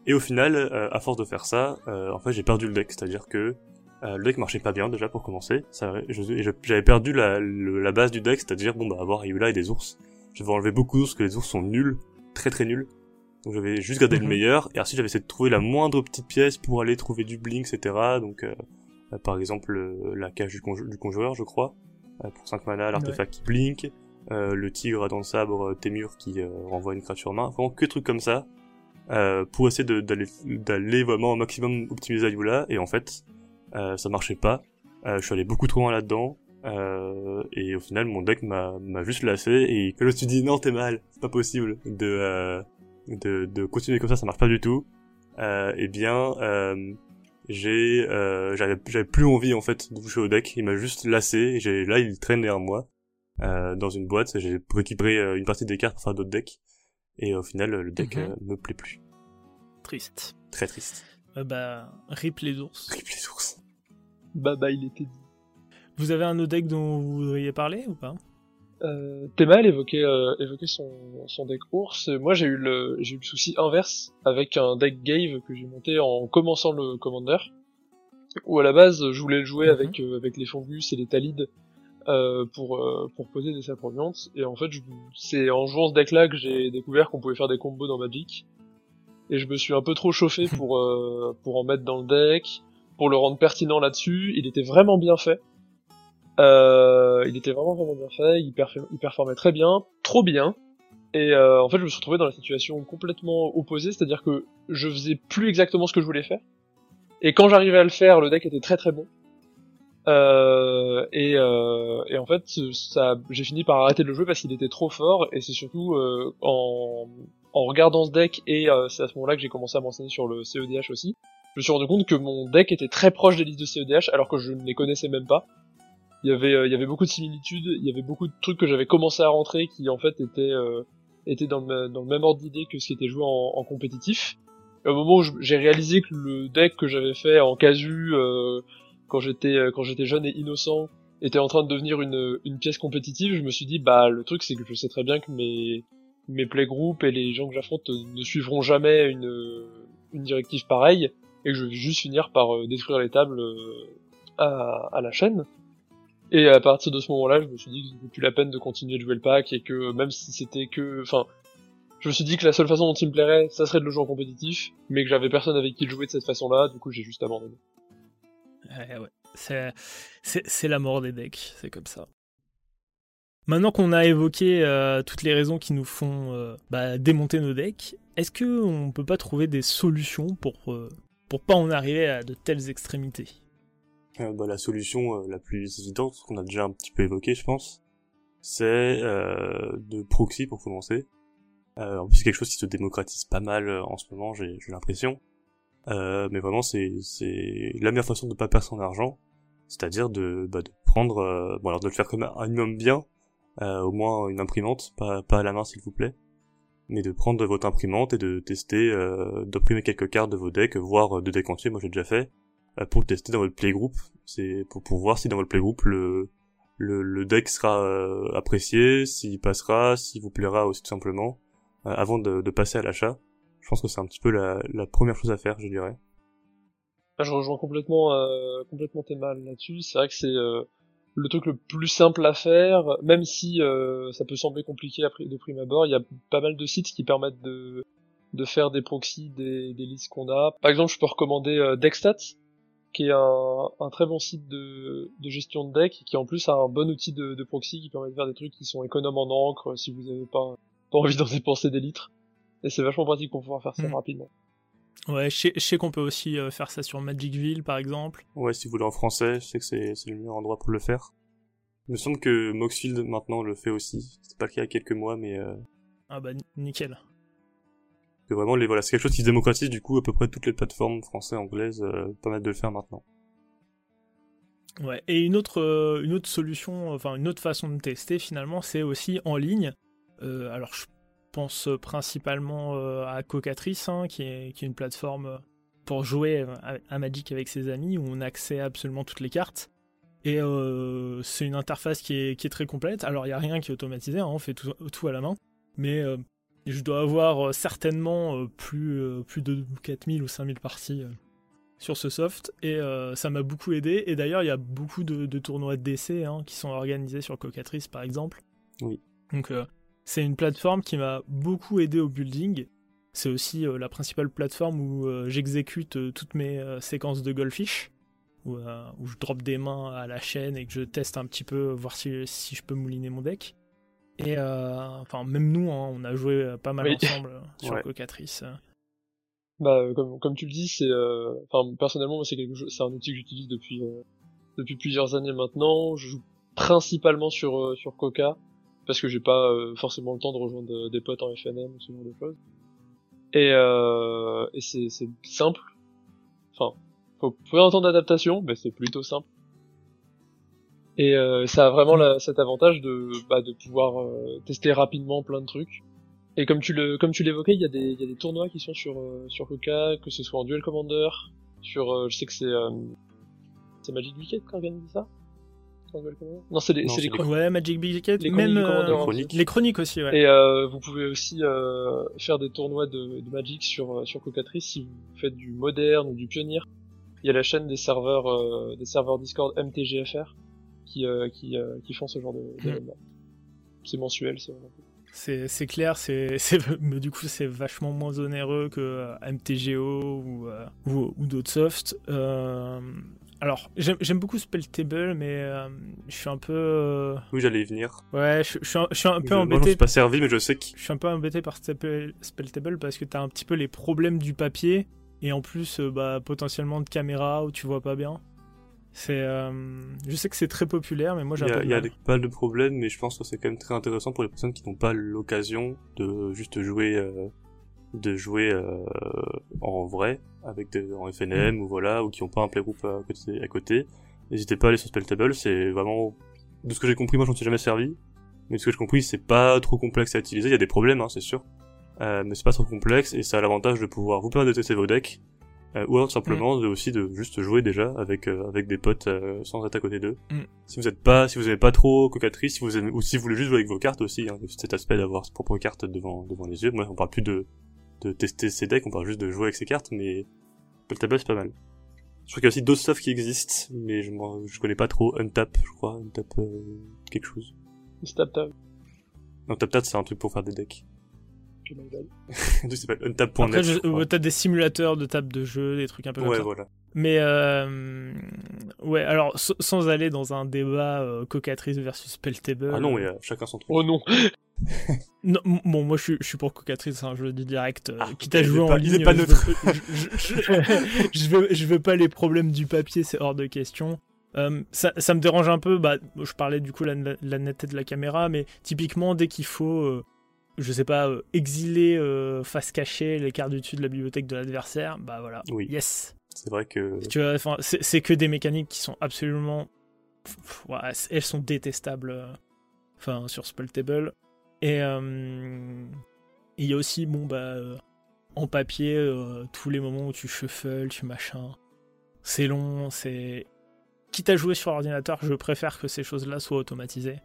Speaker 3: Et au final, euh, à force de faire ça, euh, en fait, j'ai perdu le deck, c'est-à-dire que euh, le deck marchait pas bien déjà pour commencer. J'avais perdu la, la, base du deck, c'est-à-dire bon bah avoir Ayula et des ours. J'avais enlevé beaucoup d'ours, que les ours sont nuls, très très nuls. Donc j'avais juste gardé le mhm. meilleur, et ensuite j'avais essayé de trouver la moindre petite pièce pour aller trouver du blink, etc. Donc euh, euh, par exemple la cage du, du, conjureur, je crois, pour 5 mana, l'artefact qui blink, le tigre dans le sabre Témur qui renvoie une créature main, vraiment que trucs comme ça, pour essayer d'aller vraiment au maximum optimiser Ayula, et en fait euh, ça marchait pas. Euh, je suis allé beaucoup trop loin là-dedans. Euh, et au final, mon deck m'a juste lassé. Et que je me suis dit, non, t'es mal, c'est pas possible de, de, de continuer comme ça, ça marche pas du tout. eh bien, j'ai j'avais plus envie en fait de toucher au deck il m'a juste lassé et là il traîne derrière moi euh, dans une boîte j'ai récupéré une partie des cartes pour faire d'autres decks et au final le deck mhm. me plaît plus
Speaker 1: triste
Speaker 3: très triste
Speaker 1: bah rip les ours
Speaker 3: rip les ours
Speaker 2: bah bah il était dit.
Speaker 1: Vous avez un deck dont vous voudriez parler ou pas?
Speaker 2: Euh, Théma évoquait, euh, son, son deck ours. Moi j'ai eu le j'ai eu le souci inverse avec un deck Gave que j'ai monté en commençant le Commander. Où à la base je voulais le jouer mhm. avec euh, avec les Fungus et les Talides euh, pour euh, pour poser des saprobiantes et en fait c'est en jouant ce deck là que j'ai découvert qu'on pouvait faire des combos dans Magic et je me suis un peu trop chauffé pour pour en mettre dans le deck pour le rendre pertinent là-dessus. Il était vraiment bien fait. Euh, il était vraiment vraiment bien fait. Il, performait très bien, trop bien. Et euh, en fait, je me suis retrouvé dans la situation complètement opposée, c'est-à-dire que je faisais plus exactement ce que je voulais faire. Et quand j'arrivais à le faire, le deck était très très bon. Euh, et, en fait, j'ai fini par arrêter le jouer parce qu'il était trop fort. Et c'est surtout en, en regardant ce deck et c'est à ce moment-là que j'ai commencé à m'enseigner sur le CEDH aussi je me suis rendu compte que mon deck était très proche des listes de CEDH alors que je ne les connaissais même pas. Il y avait, euh, il y avait beaucoup de similitudes, il y avait beaucoup de trucs que j'avais commencé à rentrer qui en fait étaient, euh, étaient dans, le, même ordre d'idée que ce qui était joué en, en compétitif. Et au moment où j'ai réalisé que le deck que j'avais fait en casu euh, quand j'étais euh, quand j'étais jeune et innocent était en train de devenir une, une pièce compétitive, je me suis dit bah le truc c'est que je sais très bien que mes mes playgroups et les gens que j'affronte ne suivront jamais une une directive pareille et que je vais juste finir par euh, détruire les tables euh, à, à, la chaîne. Et à partir de ce moment-là, je me suis dit que c'était plus la peine de continuer de jouer le pack et que même si c'était que, enfin, je me suis dit que la seule façon dont il me plairait, ça serait de le jouer en compétitif, mais que j'avais personne avec qui le jouer de cette façon-là, du coup j'ai juste abandonné.
Speaker 1: Ouais, ouais. C'est, c'est, la mort des decks, c'est comme ça. Maintenant qu'on a évoqué euh, toutes les raisons qui nous font bah, démonter nos decks, est-ce qu'on peut pas trouver des solutions pour pour pas en arriver à de telles extrémités
Speaker 3: euh, bah, La solution euh, la plus évidente, qu'on a déjà un petit peu évoqué, je pense, c'est euh, de proxy pour commencer. Euh, en plus, c'est quelque chose qui se démocratise pas mal en ce moment, j'ai l'impression. mais vraiment, c'est la meilleure façon de pas perdre son argent, c'est-à-dire de, bah, de prendre, bon alors de le faire comme un minimum bien, au moins une imprimante, pas, pas à la main s'il vous plaît, mais de prendre votre imprimante et de tester, euh, d'imprimer quelques cartes de vos decks, voire euh, de decks entiers, moi j'ai déjà fait, euh, pour le tester dans votre playgroup. C'est pour, pour voir si dans votre playgroup le, le, le deck sera euh, apprécié, s'il passera, s'il vous plaira aussi tout simplement, avant de, de passer à l'achat. Je pense que c'est un petit peu la, la première chose à faire, je dirais.
Speaker 2: Ah, je rejoins complètement, complètement tes mal là-dessus. C'est vrai que c'est le truc le plus simple à faire, même si euh, ça peut sembler compliqué de prime abord, il y a pas mal de sites qui permettent de, de faire des proxys des, des listes qu'on a. Par exemple, je peux recommander euh, Dexstats, qui est un, un très bon site de, de gestion de deck, qui en plus a un bon outil de, de proxy qui permet de faire des trucs qui sont économes en encre si vous avez pas, pas envie d'en dépenser des litres. Et c'est vachement pratique pour pouvoir faire ça
Speaker 1: Mm.
Speaker 2: rapidement.
Speaker 1: Ouais, je sais, qu'on peut aussi euh, faire ça sur Magicville, par exemple.
Speaker 3: Ouais, si vous voulez en français, je sais que c'est le meilleur endroit pour le faire. Il me semble que Moxfield maintenant le fait aussi. C'était pas le cas il y a quelques mois, mais euh,
Speaker 1: Ah bah, ni- nickel.
Speaker 3: que vraiment les voilà, c'est quelque chose qui se démocratise du coup à peu près toutes les plateformes françaises, anglaises, euh, permettent de le faire maintenant.
Speaker 1: Ouais. Et une autre, euh, une autre solution, enfin, une autre façon de tester, finalement, c'est aussi en ligne. Alors, je pense principalement euh, à Cocatrice, hein, qui, est, qui est une plateforme euh, pour jouer euh, à, Magic avec ses amis, où on a accès à absolument toutes les cartes. Et euh, c'est une interface qui est, qui est très complète. Alors, il n'y a rien qui est automatisé, hein, on fait tout, tout à la main. Mais euh, je dois avoir euh, certainement euh, plus, euh, plus de 4000 ou 5000 parties euh, sur ce soft. Et euh, ça m'a beaucoup aidé. Et d'ailleurs, il y a beaucoup de, de tournois d'essai hein, qui sont organisés sur Cocatrice, par exemple.
Speaker 3: Oui.
Speaker 1: Donc, euh, c'est une plateforme qui m'a beaucoup aidé au building. C'est aussi euh, la principale plateforme où euh, j'exécute euh, toutes mes séquences de Goldfish, où, où je drop des mains à la chaîne et que je teste un petit peu, voir si, si je peux mouliner mon deck. Et euh, enfin, même nous, hein, on a joué pas mal
Speaker 2: Oui.
Speaker 1: ensemble sur
Speaker 3: Ouais.
Speaker 1: Cocatrice.
Speaker 2: Bah, comme, comme tu le dis, c'est, euh, enfin, personnellement, c'est quelque chose, c'est un outil que j'utilise depuis, euh, depuis plusieurs années maintenant. Je joue principalement sur, sur Coca, parce que j'ai pas euh, forcément le temps de rejoindre euh, des potes en FNM ou ce genre de choses. Et, euh, et c'est, c'est simple. Enfin, faut, faut un temps d'adaptation, mais c'est plutôt simple. Et euh, ça a vraiment la- cet avantage de, bah, de pouvoir euh, tester rapidement plein de trucs. Et comme tu le, comme tu l'évoquais, il y a des, y a des tournois qui sont sur, euh, sur Coca, que ce soit en Duel Commander, sur, je sais que c'est, c'est Magic Wicked qui organise ça? Non, c'est les, les chroniques.
Speaker 1: Ouais, Magic Big Ticket,
Speaker 2: Les
Speaker 1: même euh,
Speaker 3: Les chroniques.
Speaker 1: les chroniques aussi, ouais.
Speaker 2: Et euh, vous pouvez aussi euh, faire des tournois de, de Magic sur sur Cocatrice si vous faites du moderne ou du pionnier. Il y a la chaîne des serveurs euh, des serveurs Discord MTGFR qui euh, qui euh, qui font ce genre de d'événements. C'est mensuel, c'est vraiment cool.
Speaker 1: C'est clair, c'est du coup c'est vachement moins onéreux que euh, MTGO ou, euh, ou, ou d'autres softs. Alors j'aime beaucoup Spelltable, mais euh, je suis un peu euh,
Speaker 3: Oui, j'allais y venir.
Speaker 1: ouais, je, je suis un, je suis un peu
Speaker 3: Je- moi,
Speaker 1: embêté.
Speaker 3: suis pas servi, mais je sais que
Speaker 1: Je suis un peu embêté par Spell- Spelltable parce que t'as un petit peu les problèmes du papier et en plus euh, bah, potentiellement de caméra où tu vois pas bien. C'est, je sais que c'est très populaire, mais moi j'ai
Speaker 3: il y a,
Speaker 1: de
Speaker 3: pas de problème, mais je pense que c'est quand même très intéressant pour les personnes qui n'ont pas l'occasion de juste jouer, de jouer euh, en vrai avec des, en FNM ou voilà, ou qui n'ont pas un playgroup à côté. À côté. N'hésitez pas à aller sur Spelltable, c'est vraiment de ce que j'ai compris, moi j'en suis jamais servi, mais de ce que j'ai compris, c'est pas trop complexe à utiliser. Il y a des problèmes, hein, c'est sûr, euh, mais c'est pas trop complexe et ça a l'avantage de pouvoir vous permettre de tester vos decks. Euh, ou alors simplement de, aussi de juste jouer déjà avec euh, avec des potes euh, sans être à côté d'eux.
Speaker 1: Mm.
Speaker 3: Si vous êtes pas si vous aimez pas trop cocatrice, si vous aimez, ou si vous voulez juste jouer avec vos cartes aussi, hein, cet aspect d'avoir ses propres cartes devant devant les yeux. Moi, on parle plus de de tester ses decks, on parle juste de jouer avec ses cartes, mais Spelltable c'est pas mal. Je crois qu'il y a aussi d'autres stuff qui existent, mais je m'en- je connais pas trop. Untap, je crois, Untap euh, quelque chose.
Speaker 2: C'est tap tap.
Speaker 3: Non, TapTap c'est un truc pour faire des decks. untap.net.
Speaker 1: Après, je- ouais, t'as des simulateurs de table de jeu, des trucs un peu comme
Speaker 3: Ouais,
Speaker 1: ça.
Speaker 3: voilà.
Speaker 1: Mais euh, ouais, alors sans aller dans un débat euh, cocatrice versus Spelltable.
Speaker 3: Ah non, ouais, euh, chacun son truc.
Speaker 2: Oh non.
Speaker 1: Non, bon, moi je suis, je suis pour cocatrice, hein, je le dis direct. euh,
Speaker 3: Ah,
Speaker 1: quitte à jouer en
Speaker 3: pas-
Speaker 1: ligne,
Speaker 3: pas
Speaker 1: je,
Speaker 3: neutre.
Speaker 1: veux, je, je- je veux, je veux pas les problèmes du papier, c'est hors de question. Euh, ça, ça me dérange un peu, bah, je parlais du coup de la, la netteté de la caméra, mais typiquement dès qu'il faut, euh, je sais pas, euh, exiler euh, face cachée les cartes du dessus de la bibliothèque de l'adversaire, bah voilà,
Speaker 3: Oui.
Speaker 1: yes.
Speaker 3: C'est vrai que
Speaker 1: c'est que des mécaniques qui sont absolument. elles sont détestables. euh, Enfin, sur Spelltable. Et euh, il y a aussi, bon, bah, euh, en papier, tous les moments où tu shuffles, tu machin. C'est long, c'est. Quitte à jouer sur ordinateur, je préfère que ces choses-là soient automatisées.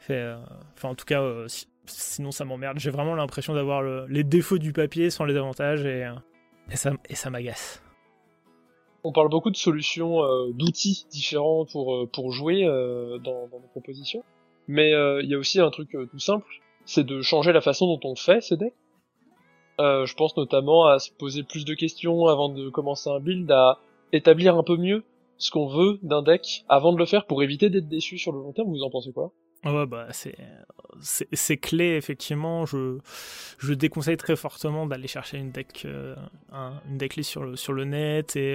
Speaker 1: Enfin, en tout cas, si- sinon ça m'emmerde. J'ai vraiment l'impression d'avoir le- les défauts du papier sans les avantages et ça, et ça m'agace.
Speaker 2: On parle beaucoup de solutions, euh, d'outils différents pour euh, pour jouer euh, dans, nos propositions, mais il y a aussi un truc tout simple, c'est de changer la façon dont on fait ces decks. Je pense notamment à se poser plus de questions avant de commencer un build, à établir un peu mieux ce qu'on veut d'un deck avant de le faire pour éviter d'être déçu sur le long terme. Vous en pensez quoi?
Speaker 1: Ouais, bah, c'est, c'est, clé, effectivement. Je, je déconseille très fortement d'aller chercher une deck, euh, une decklist sur le, sur le net et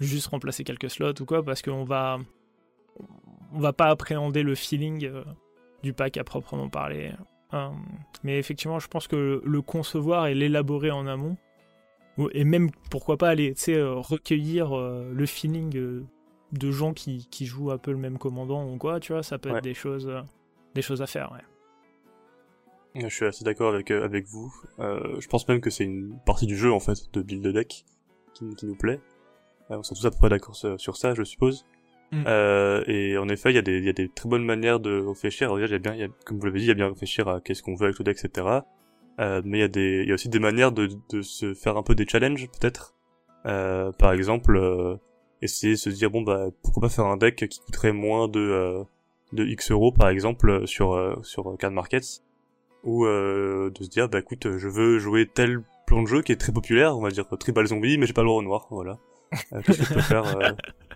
Speaker 1: juste remplacer quelques slots ou quoi, parce qu'on va, on va pas appréhender le feeling euh, du pack à proprement parler. mais effectivement, je pense que le concevoir et l'élaborer en amont, et même pourquoi pas aller recueillir le feeling de gens qui, qui, jouent un peu le même commandant ou quoi, tu vois, ça peut être des choses, euh, des choses à faire, ouais.
Speaker 3: Je suis assez d'accord avec, euh, avec vous. Euh, je pense même que c'est une partie du jeu, en fait, de build deck qui, qui nous plaît. On est tous à peu près d'accord sur ça, je suppose. Mm. et en effet, il y, a des, y a des très bonnes manières de réfléchir. Alors, il y a bien, y a, comme vous l'avez dit, il y a bien réfléchir à qu'est-ce qu'on veut avec le deck, etc. mais il y, a des, y a aussi des manières de, de se faire un peu des challenges, peut-être. par exemple, essayer de se dire bon bah pourquoi pas faire un deck qui coûterait moins de euh, de X euros par exemple sur euh, sur Card Markets ou euh, de se dire bah écoute je veux jouer tel plan de jeu qui est très populaire on va dire tribal zombie mais j'ai pas le droit au noir voilà que je peux faire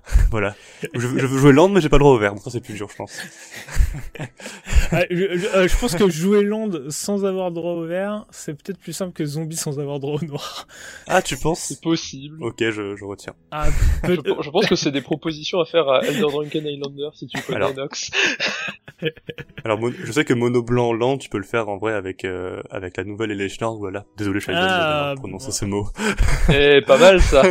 Speaker 3: voilà. Je, veux jouer land, mais j'ai pas le droit au vert. ça, c'est plus dur, je pense.
Speaker 1: je, je, pense que jouer land sans avoir droit au vert, c'est peut-être plus simple que zombie sans avoir droit au noir.
Speaker 3: Ah, tu penses?
Speaker 2: C'est possible.
Speaker 3: Ok, je, je retiens.
Speaker 2: Ah, je, pense que c'est des propositions à faire à Elder Drunken Islander si tu connais Alors... Nox.
Speaker 3: Alors, je sais que mono blanc land, tu peux le faire en vrai avec euh, avec la nouvelle Elechnor, voilà. Désolé, je ah, prononcer ce mot.
Speaker 2: Eh, pas mal ça.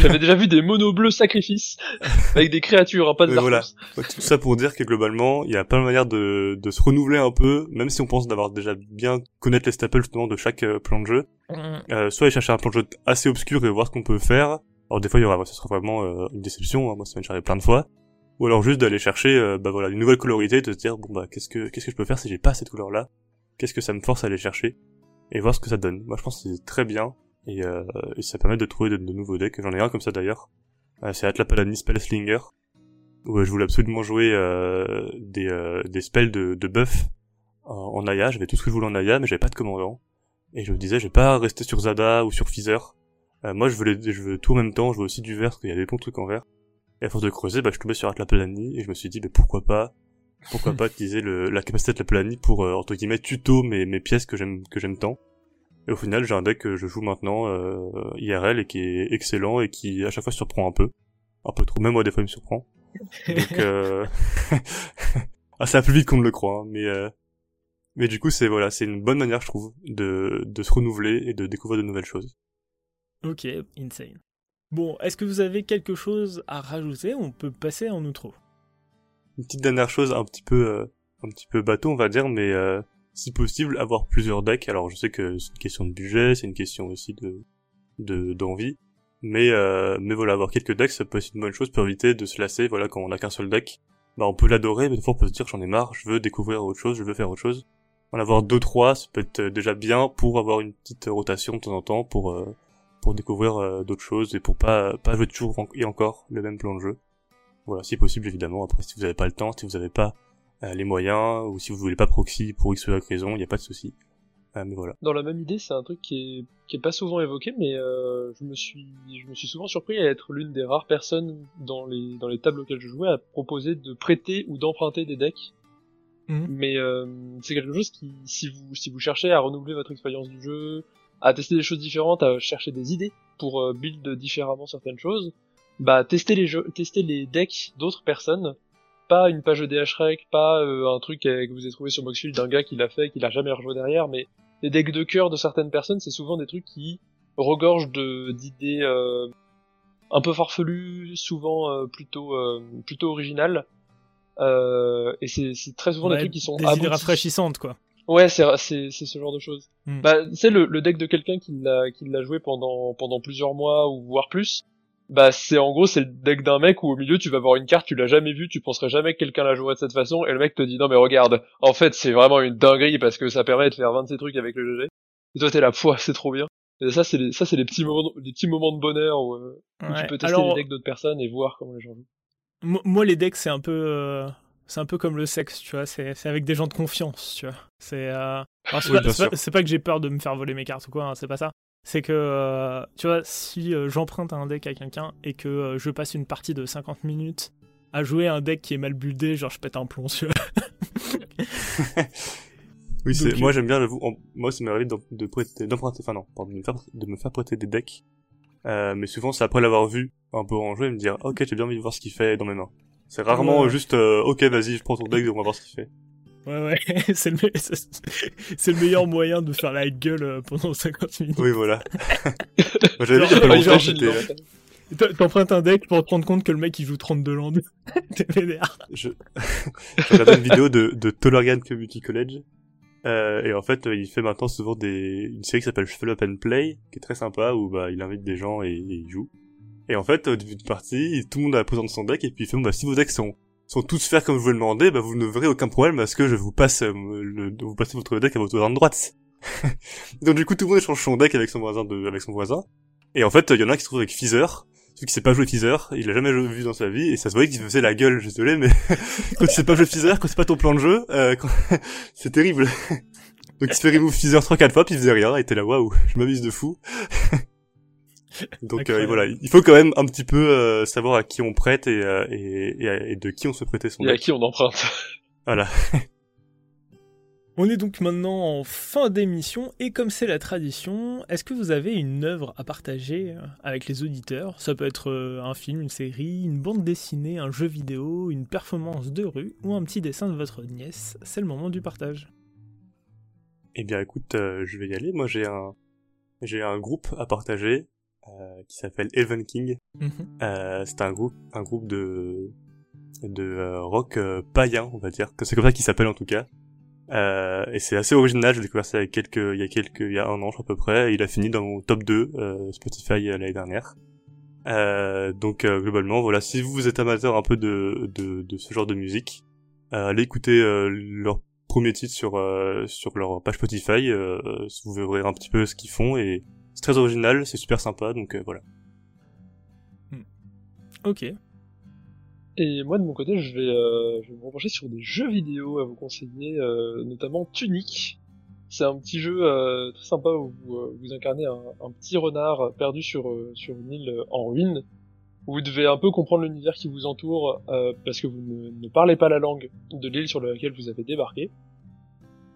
Speaker 2: J'avais déjà vu des mono bleus sacrifices avec des créatures, hein, pas de voilà.
Speaker 3: Tout ça pour dire que globalement, il y a pas de manière de, de se renouveler un peu, même si on pense d'avoir déjà bien connaître les staples justement de chaque euh, plan de jeu. Mm. Euh, soit aller chercher un plan de jeu assez obscur et voir ce qu'on peut faire. Alors des fois, il y aura, ce sera vraiment euh, une déception. Hein, moi, ça m'est arrivé plein de fois. Ou alors juste d'aller chercher, euh, bah voilà, une nouvelle colorité, de se dire bon bah qu'est-ce que qu'est-ce que je peux faire si j'ai pas cette couleur là Qu'est-ce que ça me force à aller chercher? Et voir ce que ça donne. Moi, je pense que c'est très bien et, et ça permet de trouver de, de nouveaux decks. J'en ai un comme ça d'ailleurs euh, c'est Atlapalani Spellslinger, où euh, je voulais absolument jouer euh, des, des spells de, de buff en Aya, j'avais tout ce que je voulais en Aya, mais j'avais pas de commandant. Et je me disais, je vais pas rester sur Zada ou sur Feather. moi, je veux, je veux tout en même temps, je veux aussi du vert, parce qu'il y a des bons trucs en vert. Et à force de creuser, bah, je tombais sur Atlapalani, et je me suis dit, mais pourquoi pas pourquoi pas utiliser le, la capacité de la pour entre guillemets tuto mes, mes pièces que j'aime que j'aime tant et au final, j'ai un deck que je joue maintenant euh, IRL et qui est excellent et qui à chaque fois surprend un peu. Un peu trop, même moi des fois il me surprend. Donc euh... ah, ça va plus vite qu'on ne le croit, hein, mais euh... mais du coup c'est voilà, c'est une bonne manière je trouve de de se renouveler et de découvrir de nouvelles choses.
Speaker 1: Ok, insane. Bon, est-ce que vous avez quelque chose à rajouter? On peut passer en outro.
Speaker 3: Une petite dernière chose, un petit peu euh, un petit peu bateau on va dire, mais euh, si possible, avoir plusieurs decks. Alors je sais que c'est une question de budget, c'est une question aussi de d'envie, mais euh, mais voilà, avoir quelques decks, ça peut être une bonne chose pour éviter de se lasser. Voilà, quand on a qu'un seul deck, bah on peut l'adorer, mais des fois on peut se dire j'en ai marre, je veux découvrir autre chose, je veux faire autre chose. En avoir deux trois, ça peut être déjà bien pour avoir une petite rotation de temps en temps pour euh, pour découvrir euh, d'autres choses et pour pas pas jouer toujours et encore le même plan de jeu. Voilà, si possible évidemment. Après, si vous n'avez pas le temps, si vous n'avez pas les moyens, ou si vous voulez pas proxy pour X ou Y raison, il n'y a pas de souci. Euh, mais voilà.
Speaker 2: Dans la même idée, c'est un truc qui est, qui est pas souvent évoqué, mais euh, je me suis, je me suis souvent surpris à être l'une des rares personnes dans les, dans les tables auxquelles je jouais à proposer de prêter ou d'emprunter des decks. Mhm. Mais euh, c'est quelque chose qui, si vous, si vous cherchez à renouveler votre expérience du jeu, à tester des choses différentes, à chercher des idées pour euh, build différemment certaines choses, bah testez les jeux, testez les decks d'autres personnes pas une page EDH Rec, pas euh, un truc que vous avez trouvé sur Moxfield d'un gars qui l'a fait, qui l'a jamais rejoué derrière, mais les decks de cœur de certaines personnes, c'est souvent des trucs qui regorgent de d'idées euh, un peu farfelues, souvent euh, plutôt plutôt originales. et c'est très souvent des trucs qui sont
Speaker 1: des idées rafraîchissantes quoi.
Speaker 2: Ouais, c'est c'est ce genre de choses. Hmm. Bah, c'est le, le deck de quelqu'un qui l'a qui l'a joué pendant pendant plusieurs mois ou voire plus bah c'est en gros c'est le deck d'un mec où au milieu tu vas voir une carte tu l'as jamais vue tu penserais jamais que quelqu'un la jouerait de cette façon et le mec te dit non mais regarde. En fait c'est vraiment une dinguerie parce que ça permet de faire 26 trucs avec le GG et toi t'es là foi c'est trop bien. Et ça c'est les, ça c'est les petits moments les petits moments de bonheur où, euh, tu peux tester les decks d'autres personnes et voir comment les gens jouent.
Speaker 1: moi les decks c'est un peu euh, c'est un peu comme le sexe tu vois c'est c'est avec des gens de confiance tu vois. C'est euh... c'est pas, pas, que j'ai peur de me faire voler mes cartes ou quoi hein, c'est pas ça C'est que, euh, tu vois, si euh, j'emprunte un deck à quelqu'un et que euh, je passe une partie de 50 minutes à jouer un deck qui est mal buildé, genre je pète un plomb sur.
Speaker 3: oui, c'est, moi j'aime bien, j'avoue, moi ça m'arrive d'em- de prêter, d'emprunter, enfin non, pardon, de me faire, de me faire prêter des decks. Mais souvent c'est après l'avoir vu un peu en jeu et me dire, ok, j'ai bien envie de voir ce qu'il fait dans mes mains. C'est rarement
Speaker 1: Ouais.
Speaker 3: juste, ok, vas-y, je prends ton deck et on va voir ce qu'il fait.
Speaker 1: Ouais, ouais, c'est le, me- c'est- c'est le meilleur moyen de faire la gueule euh, pendant 50 minutes.
Speaker 3: Oui, voilà. J'avais vu il y a pas
Speaker 1: Genre,
Speaker 3: longtemps,
Speaker 1: genre,
Speaker 3: c'était,
Speaker 2: Imagine,
Speaker 1: T'en- T'empruntes un deck pour te rendre compte que le mec il joue 32 landes. T'es vénère.
Speaker 3: je, j'ai regardé une vidéo de, de Tolorgan Community College. Euh, et en fait, euh, il fait maintenant souvent des, une série qui s'appelle Shuffle Up and Play, qui est très sympa, où bah, il invite des gens et, et il joue. Et en fait, au début de partie, tout le monde a présente son deck, et puis il fait, bon, bah, si vos decks sont, sont tous faire comme vous le demandez, bah, vous ne verrez aucun problème parce que je vous passe, euh, le, vous passez votre deck à votre voisin de droite. Donc du coup, tout le monde échange son deck avec son voisin de, avec son voisin. Et en fait, il y en a un qui se trouve avec Feather, celui qui sait pas jouer Feather, il l'a jamais vu dans sa vie, et ça se voyait qu'il faisait la gueule, je désolé, mais quand tu sais pas jouer Feather, quand c'est pas ton plan de jeu, euh, c'est terrible. Donc il se fait remove Feather 3-4 fois, puis il faisait rien, et t'es là, waouh, je m'amuse de fou. Donc euh, voilà, il faut quand même un petit peu euh, savoir à qui on prête et, euh, et, et, et de qui on se prêter son
Speaker 2: Et à qui on emprunte
Speaker 3: Voilà.
Speaker 1: On est donc maintenant en fin d'émission et comme c'est la tradition, est-ce que vous avez une œuvre à partager avec les auditeurs? Ça peut être un film, une série, une bande dessinée, un jeu vidéo, une performance de rue ou un petit dessin de votre nièce. C'est le moment du partage.
Speaker 3: Eh bien écoute, euh, je vais y aller. Moi j'ai un j'ai un groupe à partager euh, qui s'appelle Elven King.
Speaker 1: Mhm.
Speaker 3: Euh, c'est un groupe un groupe de de euh, rock euh, païen, on va dire. C'est comme ça qu'il s'appelle en tout cas. Euh, et c'est assez original, j'ai découvert ça il y a quelques, il y a quelques, il y a un an je crois, à peu près, et il a fini dans mon top 2 euh, Spotify l'année dernière. Euh, donc euh, globalement, voilà, si vous êtes amateur un peu de, de, de ce genre de musique, euh, allez écouter euh, leur premier titre sur euh, sur leur page Spotify, euh, vous verrez un petit peu ce qu'ils font et c'est très original, c'est super sympa, donc euh, voilà.
Speaker 1: Ok.
Speaker 2: Et moi de mon côté, je vais, euh, je vais me repencher sur des jeux vidéo à vous conseiller, euh, notamment Tunic. C'est un petit jeu euh, très sympa où vous, vous incarnez un, un petit renard perdu sur, sur une île en ruine. Où vous devez un peu comprendre l'univers qui vous entoure euh, parce que vous ne, ne parlez pas la langue de l'île sur laquelle vous avez débarqué.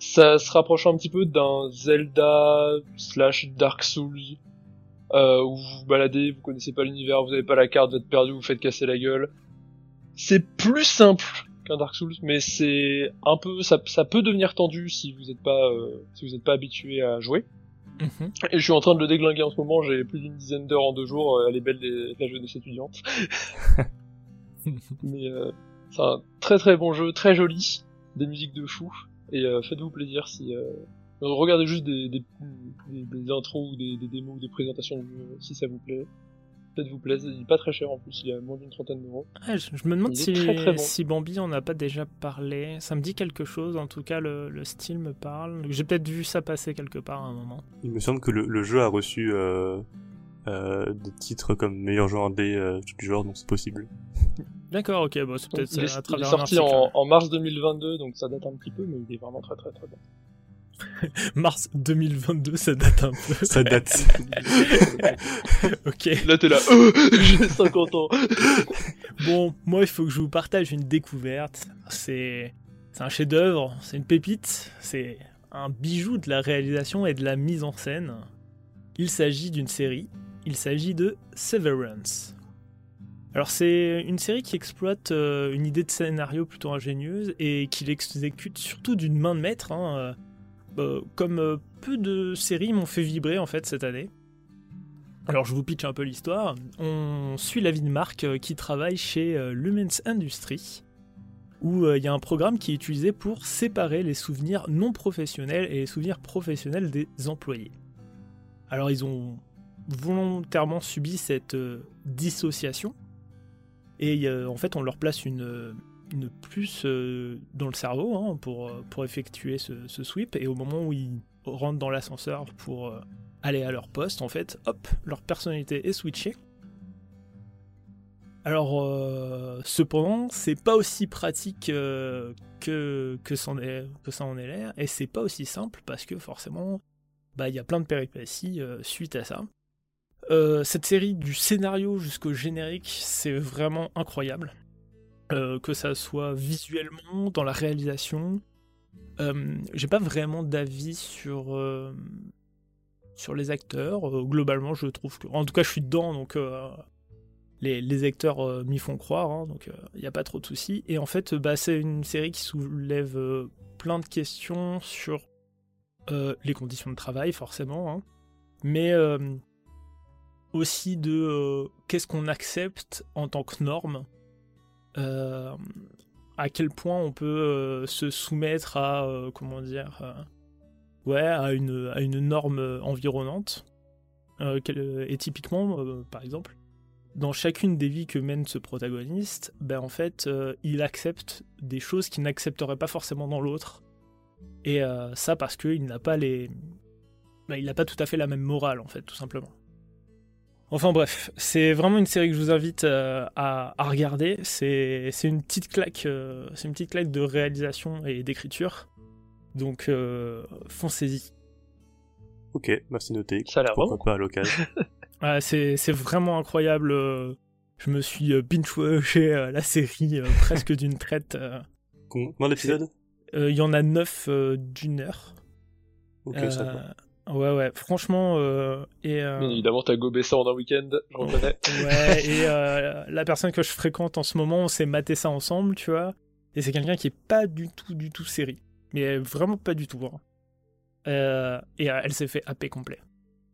Speaker 2: Ça se rapproche un petit peu d'un Zelda slash Dark Souls euh, où vous vous baladez, vous connaissez pas l'univers, vous avez pas la carte, vous êtes perdu, vous vous faites casser la gueule. C'est plus simple qu'un Dark Souls, mais c'est un peu, ça, ça peut devenir tendu si vous n'êtes pas, euh, si vous n'êtes pas habitué à jouer.
Speaker 1: Mhm.
Speaker 2: Et je suis en train de le déglinguer en ce moment, j'ai plus d'une dizaine d'heures en deux jours, euh, elle est belle les- la jeunesse étudiante. mais euh, c'est un très très bon jeu, très joli, des musiques de fou, et euh, faites-vous plaisir si... Euh, regardez juste des, des, des, des intros ou des, des démos ou des présentations de jeu si ça vous plaît. Faites-vous plaisir, il est pas très cher en plus, il est à moins d'une trentaine d'euros.
Speaker 1: Ah, je, je me demande si,
Speaker 2: très, très bon.
Speaker 1: si Bambi en a pas déjà parlé. Ça me dit quelque chose, en tout cas le, le style me parle. J'ai peut-être vu ça passer quelque part à un moment.
Speaker 3: Il me semble que le, le jeu a reçu euh, euh, des titres comme meilleur jeu indé euh, du genre, donc c'est possible.
Speaker 1: D'accord, ok, bon, c'est
Speaker 2: Donc,
Speaker 1: peut-être
Speaker 2: il, est,
Speaker 1: à
Speaker 2: il est
Speaker 1: travers un
Speaker 2: sorti en, en mars 2022, donc ça date un petit peu, mais il est vraiment très très très bon.
Speaker 1: Mars 2022, ça date un peu.
Speaker 3: Ça date.
Speaker 1: ok.
Speaker 2: Là t'es là, euh, j'ai 50 ans.
Speaker 1: Bon, moi, il faut que je vous partage une découverte. C'est c'est un chef-d'œuvre, c'est une pépite, c'est un bijou de la réalisation et de la mise en scène. Il s'agit d'une série, il s'agit de Severance. Alors c'est une série qui exploite euh, une idée de scénario plutôt ingénieuse et qui l'exécute surtout d'une main de maître, hein, euh, euh, comme peu de séries m'ont fait vibrer en fait cette année. Alors je vous pitch un peu l'histoire. On suit la vie de Marc qui travaille chez Lumens Industries, où il y a un programme qui est utilisé pour séparer les souvenirs non professionnels et les souvenirs professionnels des employés. Alors ils ont volontairement subi cette dissociation, et euh, en fait on leur place une, une puce euh, dans le cerveau hein, pour, euh, pour effectuer ce, ce sweep, et au moment où ils rentrent dans l'ascenseur pour euh, aller à leur poste, en fait, hop, leur personnalité est switchée. Alors, euh, cependant, c'est pas aussi pratique euh, que, que, est- ça en est l'air, et c'est pas aussi simple parce que forcément, bah il y a plein de péripéties suite à ça. Cette série du scénario jusqu'au générique, c'est vraiment incroyable. que ça soit visuellement, dans la réalisation. J'ai pas vraiment d'avis sur sur les acteurs. globalement, je trouve que, en tout cas, je suis dedans, donc les, acteurs euh, m'y font croire, hein, donc il euh, n'y a pas trop de soucis. Et en fait, bah, c'est une série qui soulève euh, plein de questions sur les conditions de travail, forcément, hein, mais aussi de qu'est-ce qu'on accepte en tant que norme, à quel point on peut se soumettre à, comment dire, ouais, à une, à une norme environnante. et typiquement, par exemple, dans chacune des vies que mène ce protagoniste, ben en fait, euh, il accepte des choses qu'il n'accepterait pas forcément dans l'autre. Et euh, ça parce qu'il n'a pas les, ben, il n'a pas tout à fait la même morale en fait, tout simplement. Enfin bref, c'est vraiment une série que je vous invite euh, à, à, regarder. C'est une petite claque, c'est une petite claque de réalisation et d'écriture. Donc foncez-y.
Speaker 3: Ok, merci noté.
Speaker 2: Ça a l'air
Speaker 3: pas à l'occasion.
Speaker 1: c'est vraiment incroyable. Euh, je me suis euh, binge-watché euh, la série presque d'une traite.
Speaker 3: Combien d'épisodes?
Speaker 1: Il y en a 9 d'une heure.
Speaker 3: Ok, ça
Speaker 1: Ouais, ouais, franchement. et,
Speaker 2: évidemment, t'as gobé ça en un week-end, je reconnais.
Speaker 1: ouais, et la personne que je fréquente en ce moment, on s'est maté ça ensemble, tu vois. Et c'est quelqu'un qui est pas du tout, du tout série. Mais vraiment pas du tout. Hein. et elle s'est fait AP complet.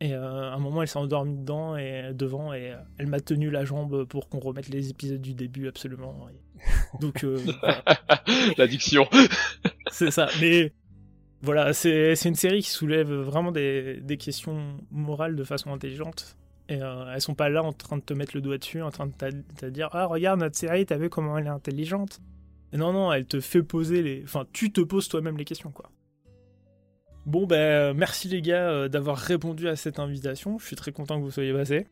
Speaker 1: Et euh, à un moment, elle s'est endormie dedans et devant, et euh, elle m'a tenu la jambe pour qu'on remette les épisodes du début absolument. Donc euh,
Speaker 2: l'addiction.
Speaker 1: c'est ça. Mais voilà, c'est une série qui soulève vraiment des, des, questions morales de façon intelligente. Et elles sont pas là en train de te mettre le doigt dessus, en train de te dire ah regarde notre série, t'as vu comment elle est intelligente. Et non non, elle te fait poser les, enfin tu te poses toi-même les questions quoi. Bon, ben, merci les gars euh, d'avoir répondu à cette invitation. Je suis très content que vous soyez passés.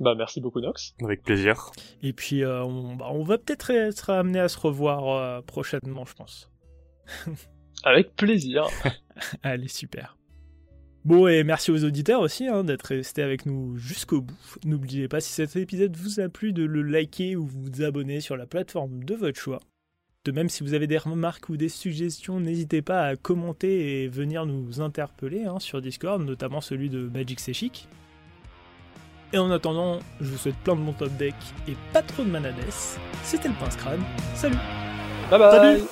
Speaker 2: Bah, merci beaucoup, Nox.
Speaker 3: Avec plaisir.
Speaker 1: Et puis, euh, on, bah, on, va peut-être être amené à se revoir euh, prochainement, je pense.
Speaker 2: Avec plaisir.
Speaker 1: Allez, super. Bon, et merci aux auditeurs aussi hein, d'être restés avec nous jusqu'au bout. N'oubliez pas, si cet épisode vous a plu, de le liker ou vous abonner sur la plateforme de votre choix. De même, si vous avez des remarques ou des suggestions, n'hésitez pas à commenter et venir nous interpeller hein, sur Discord, notamment celui de Magic C'est Et en attendant, je vous souhaite plein de bons top deck et pas trop de manades. C'était le Pince Crâne. Salut
Speaker 2: Bye bye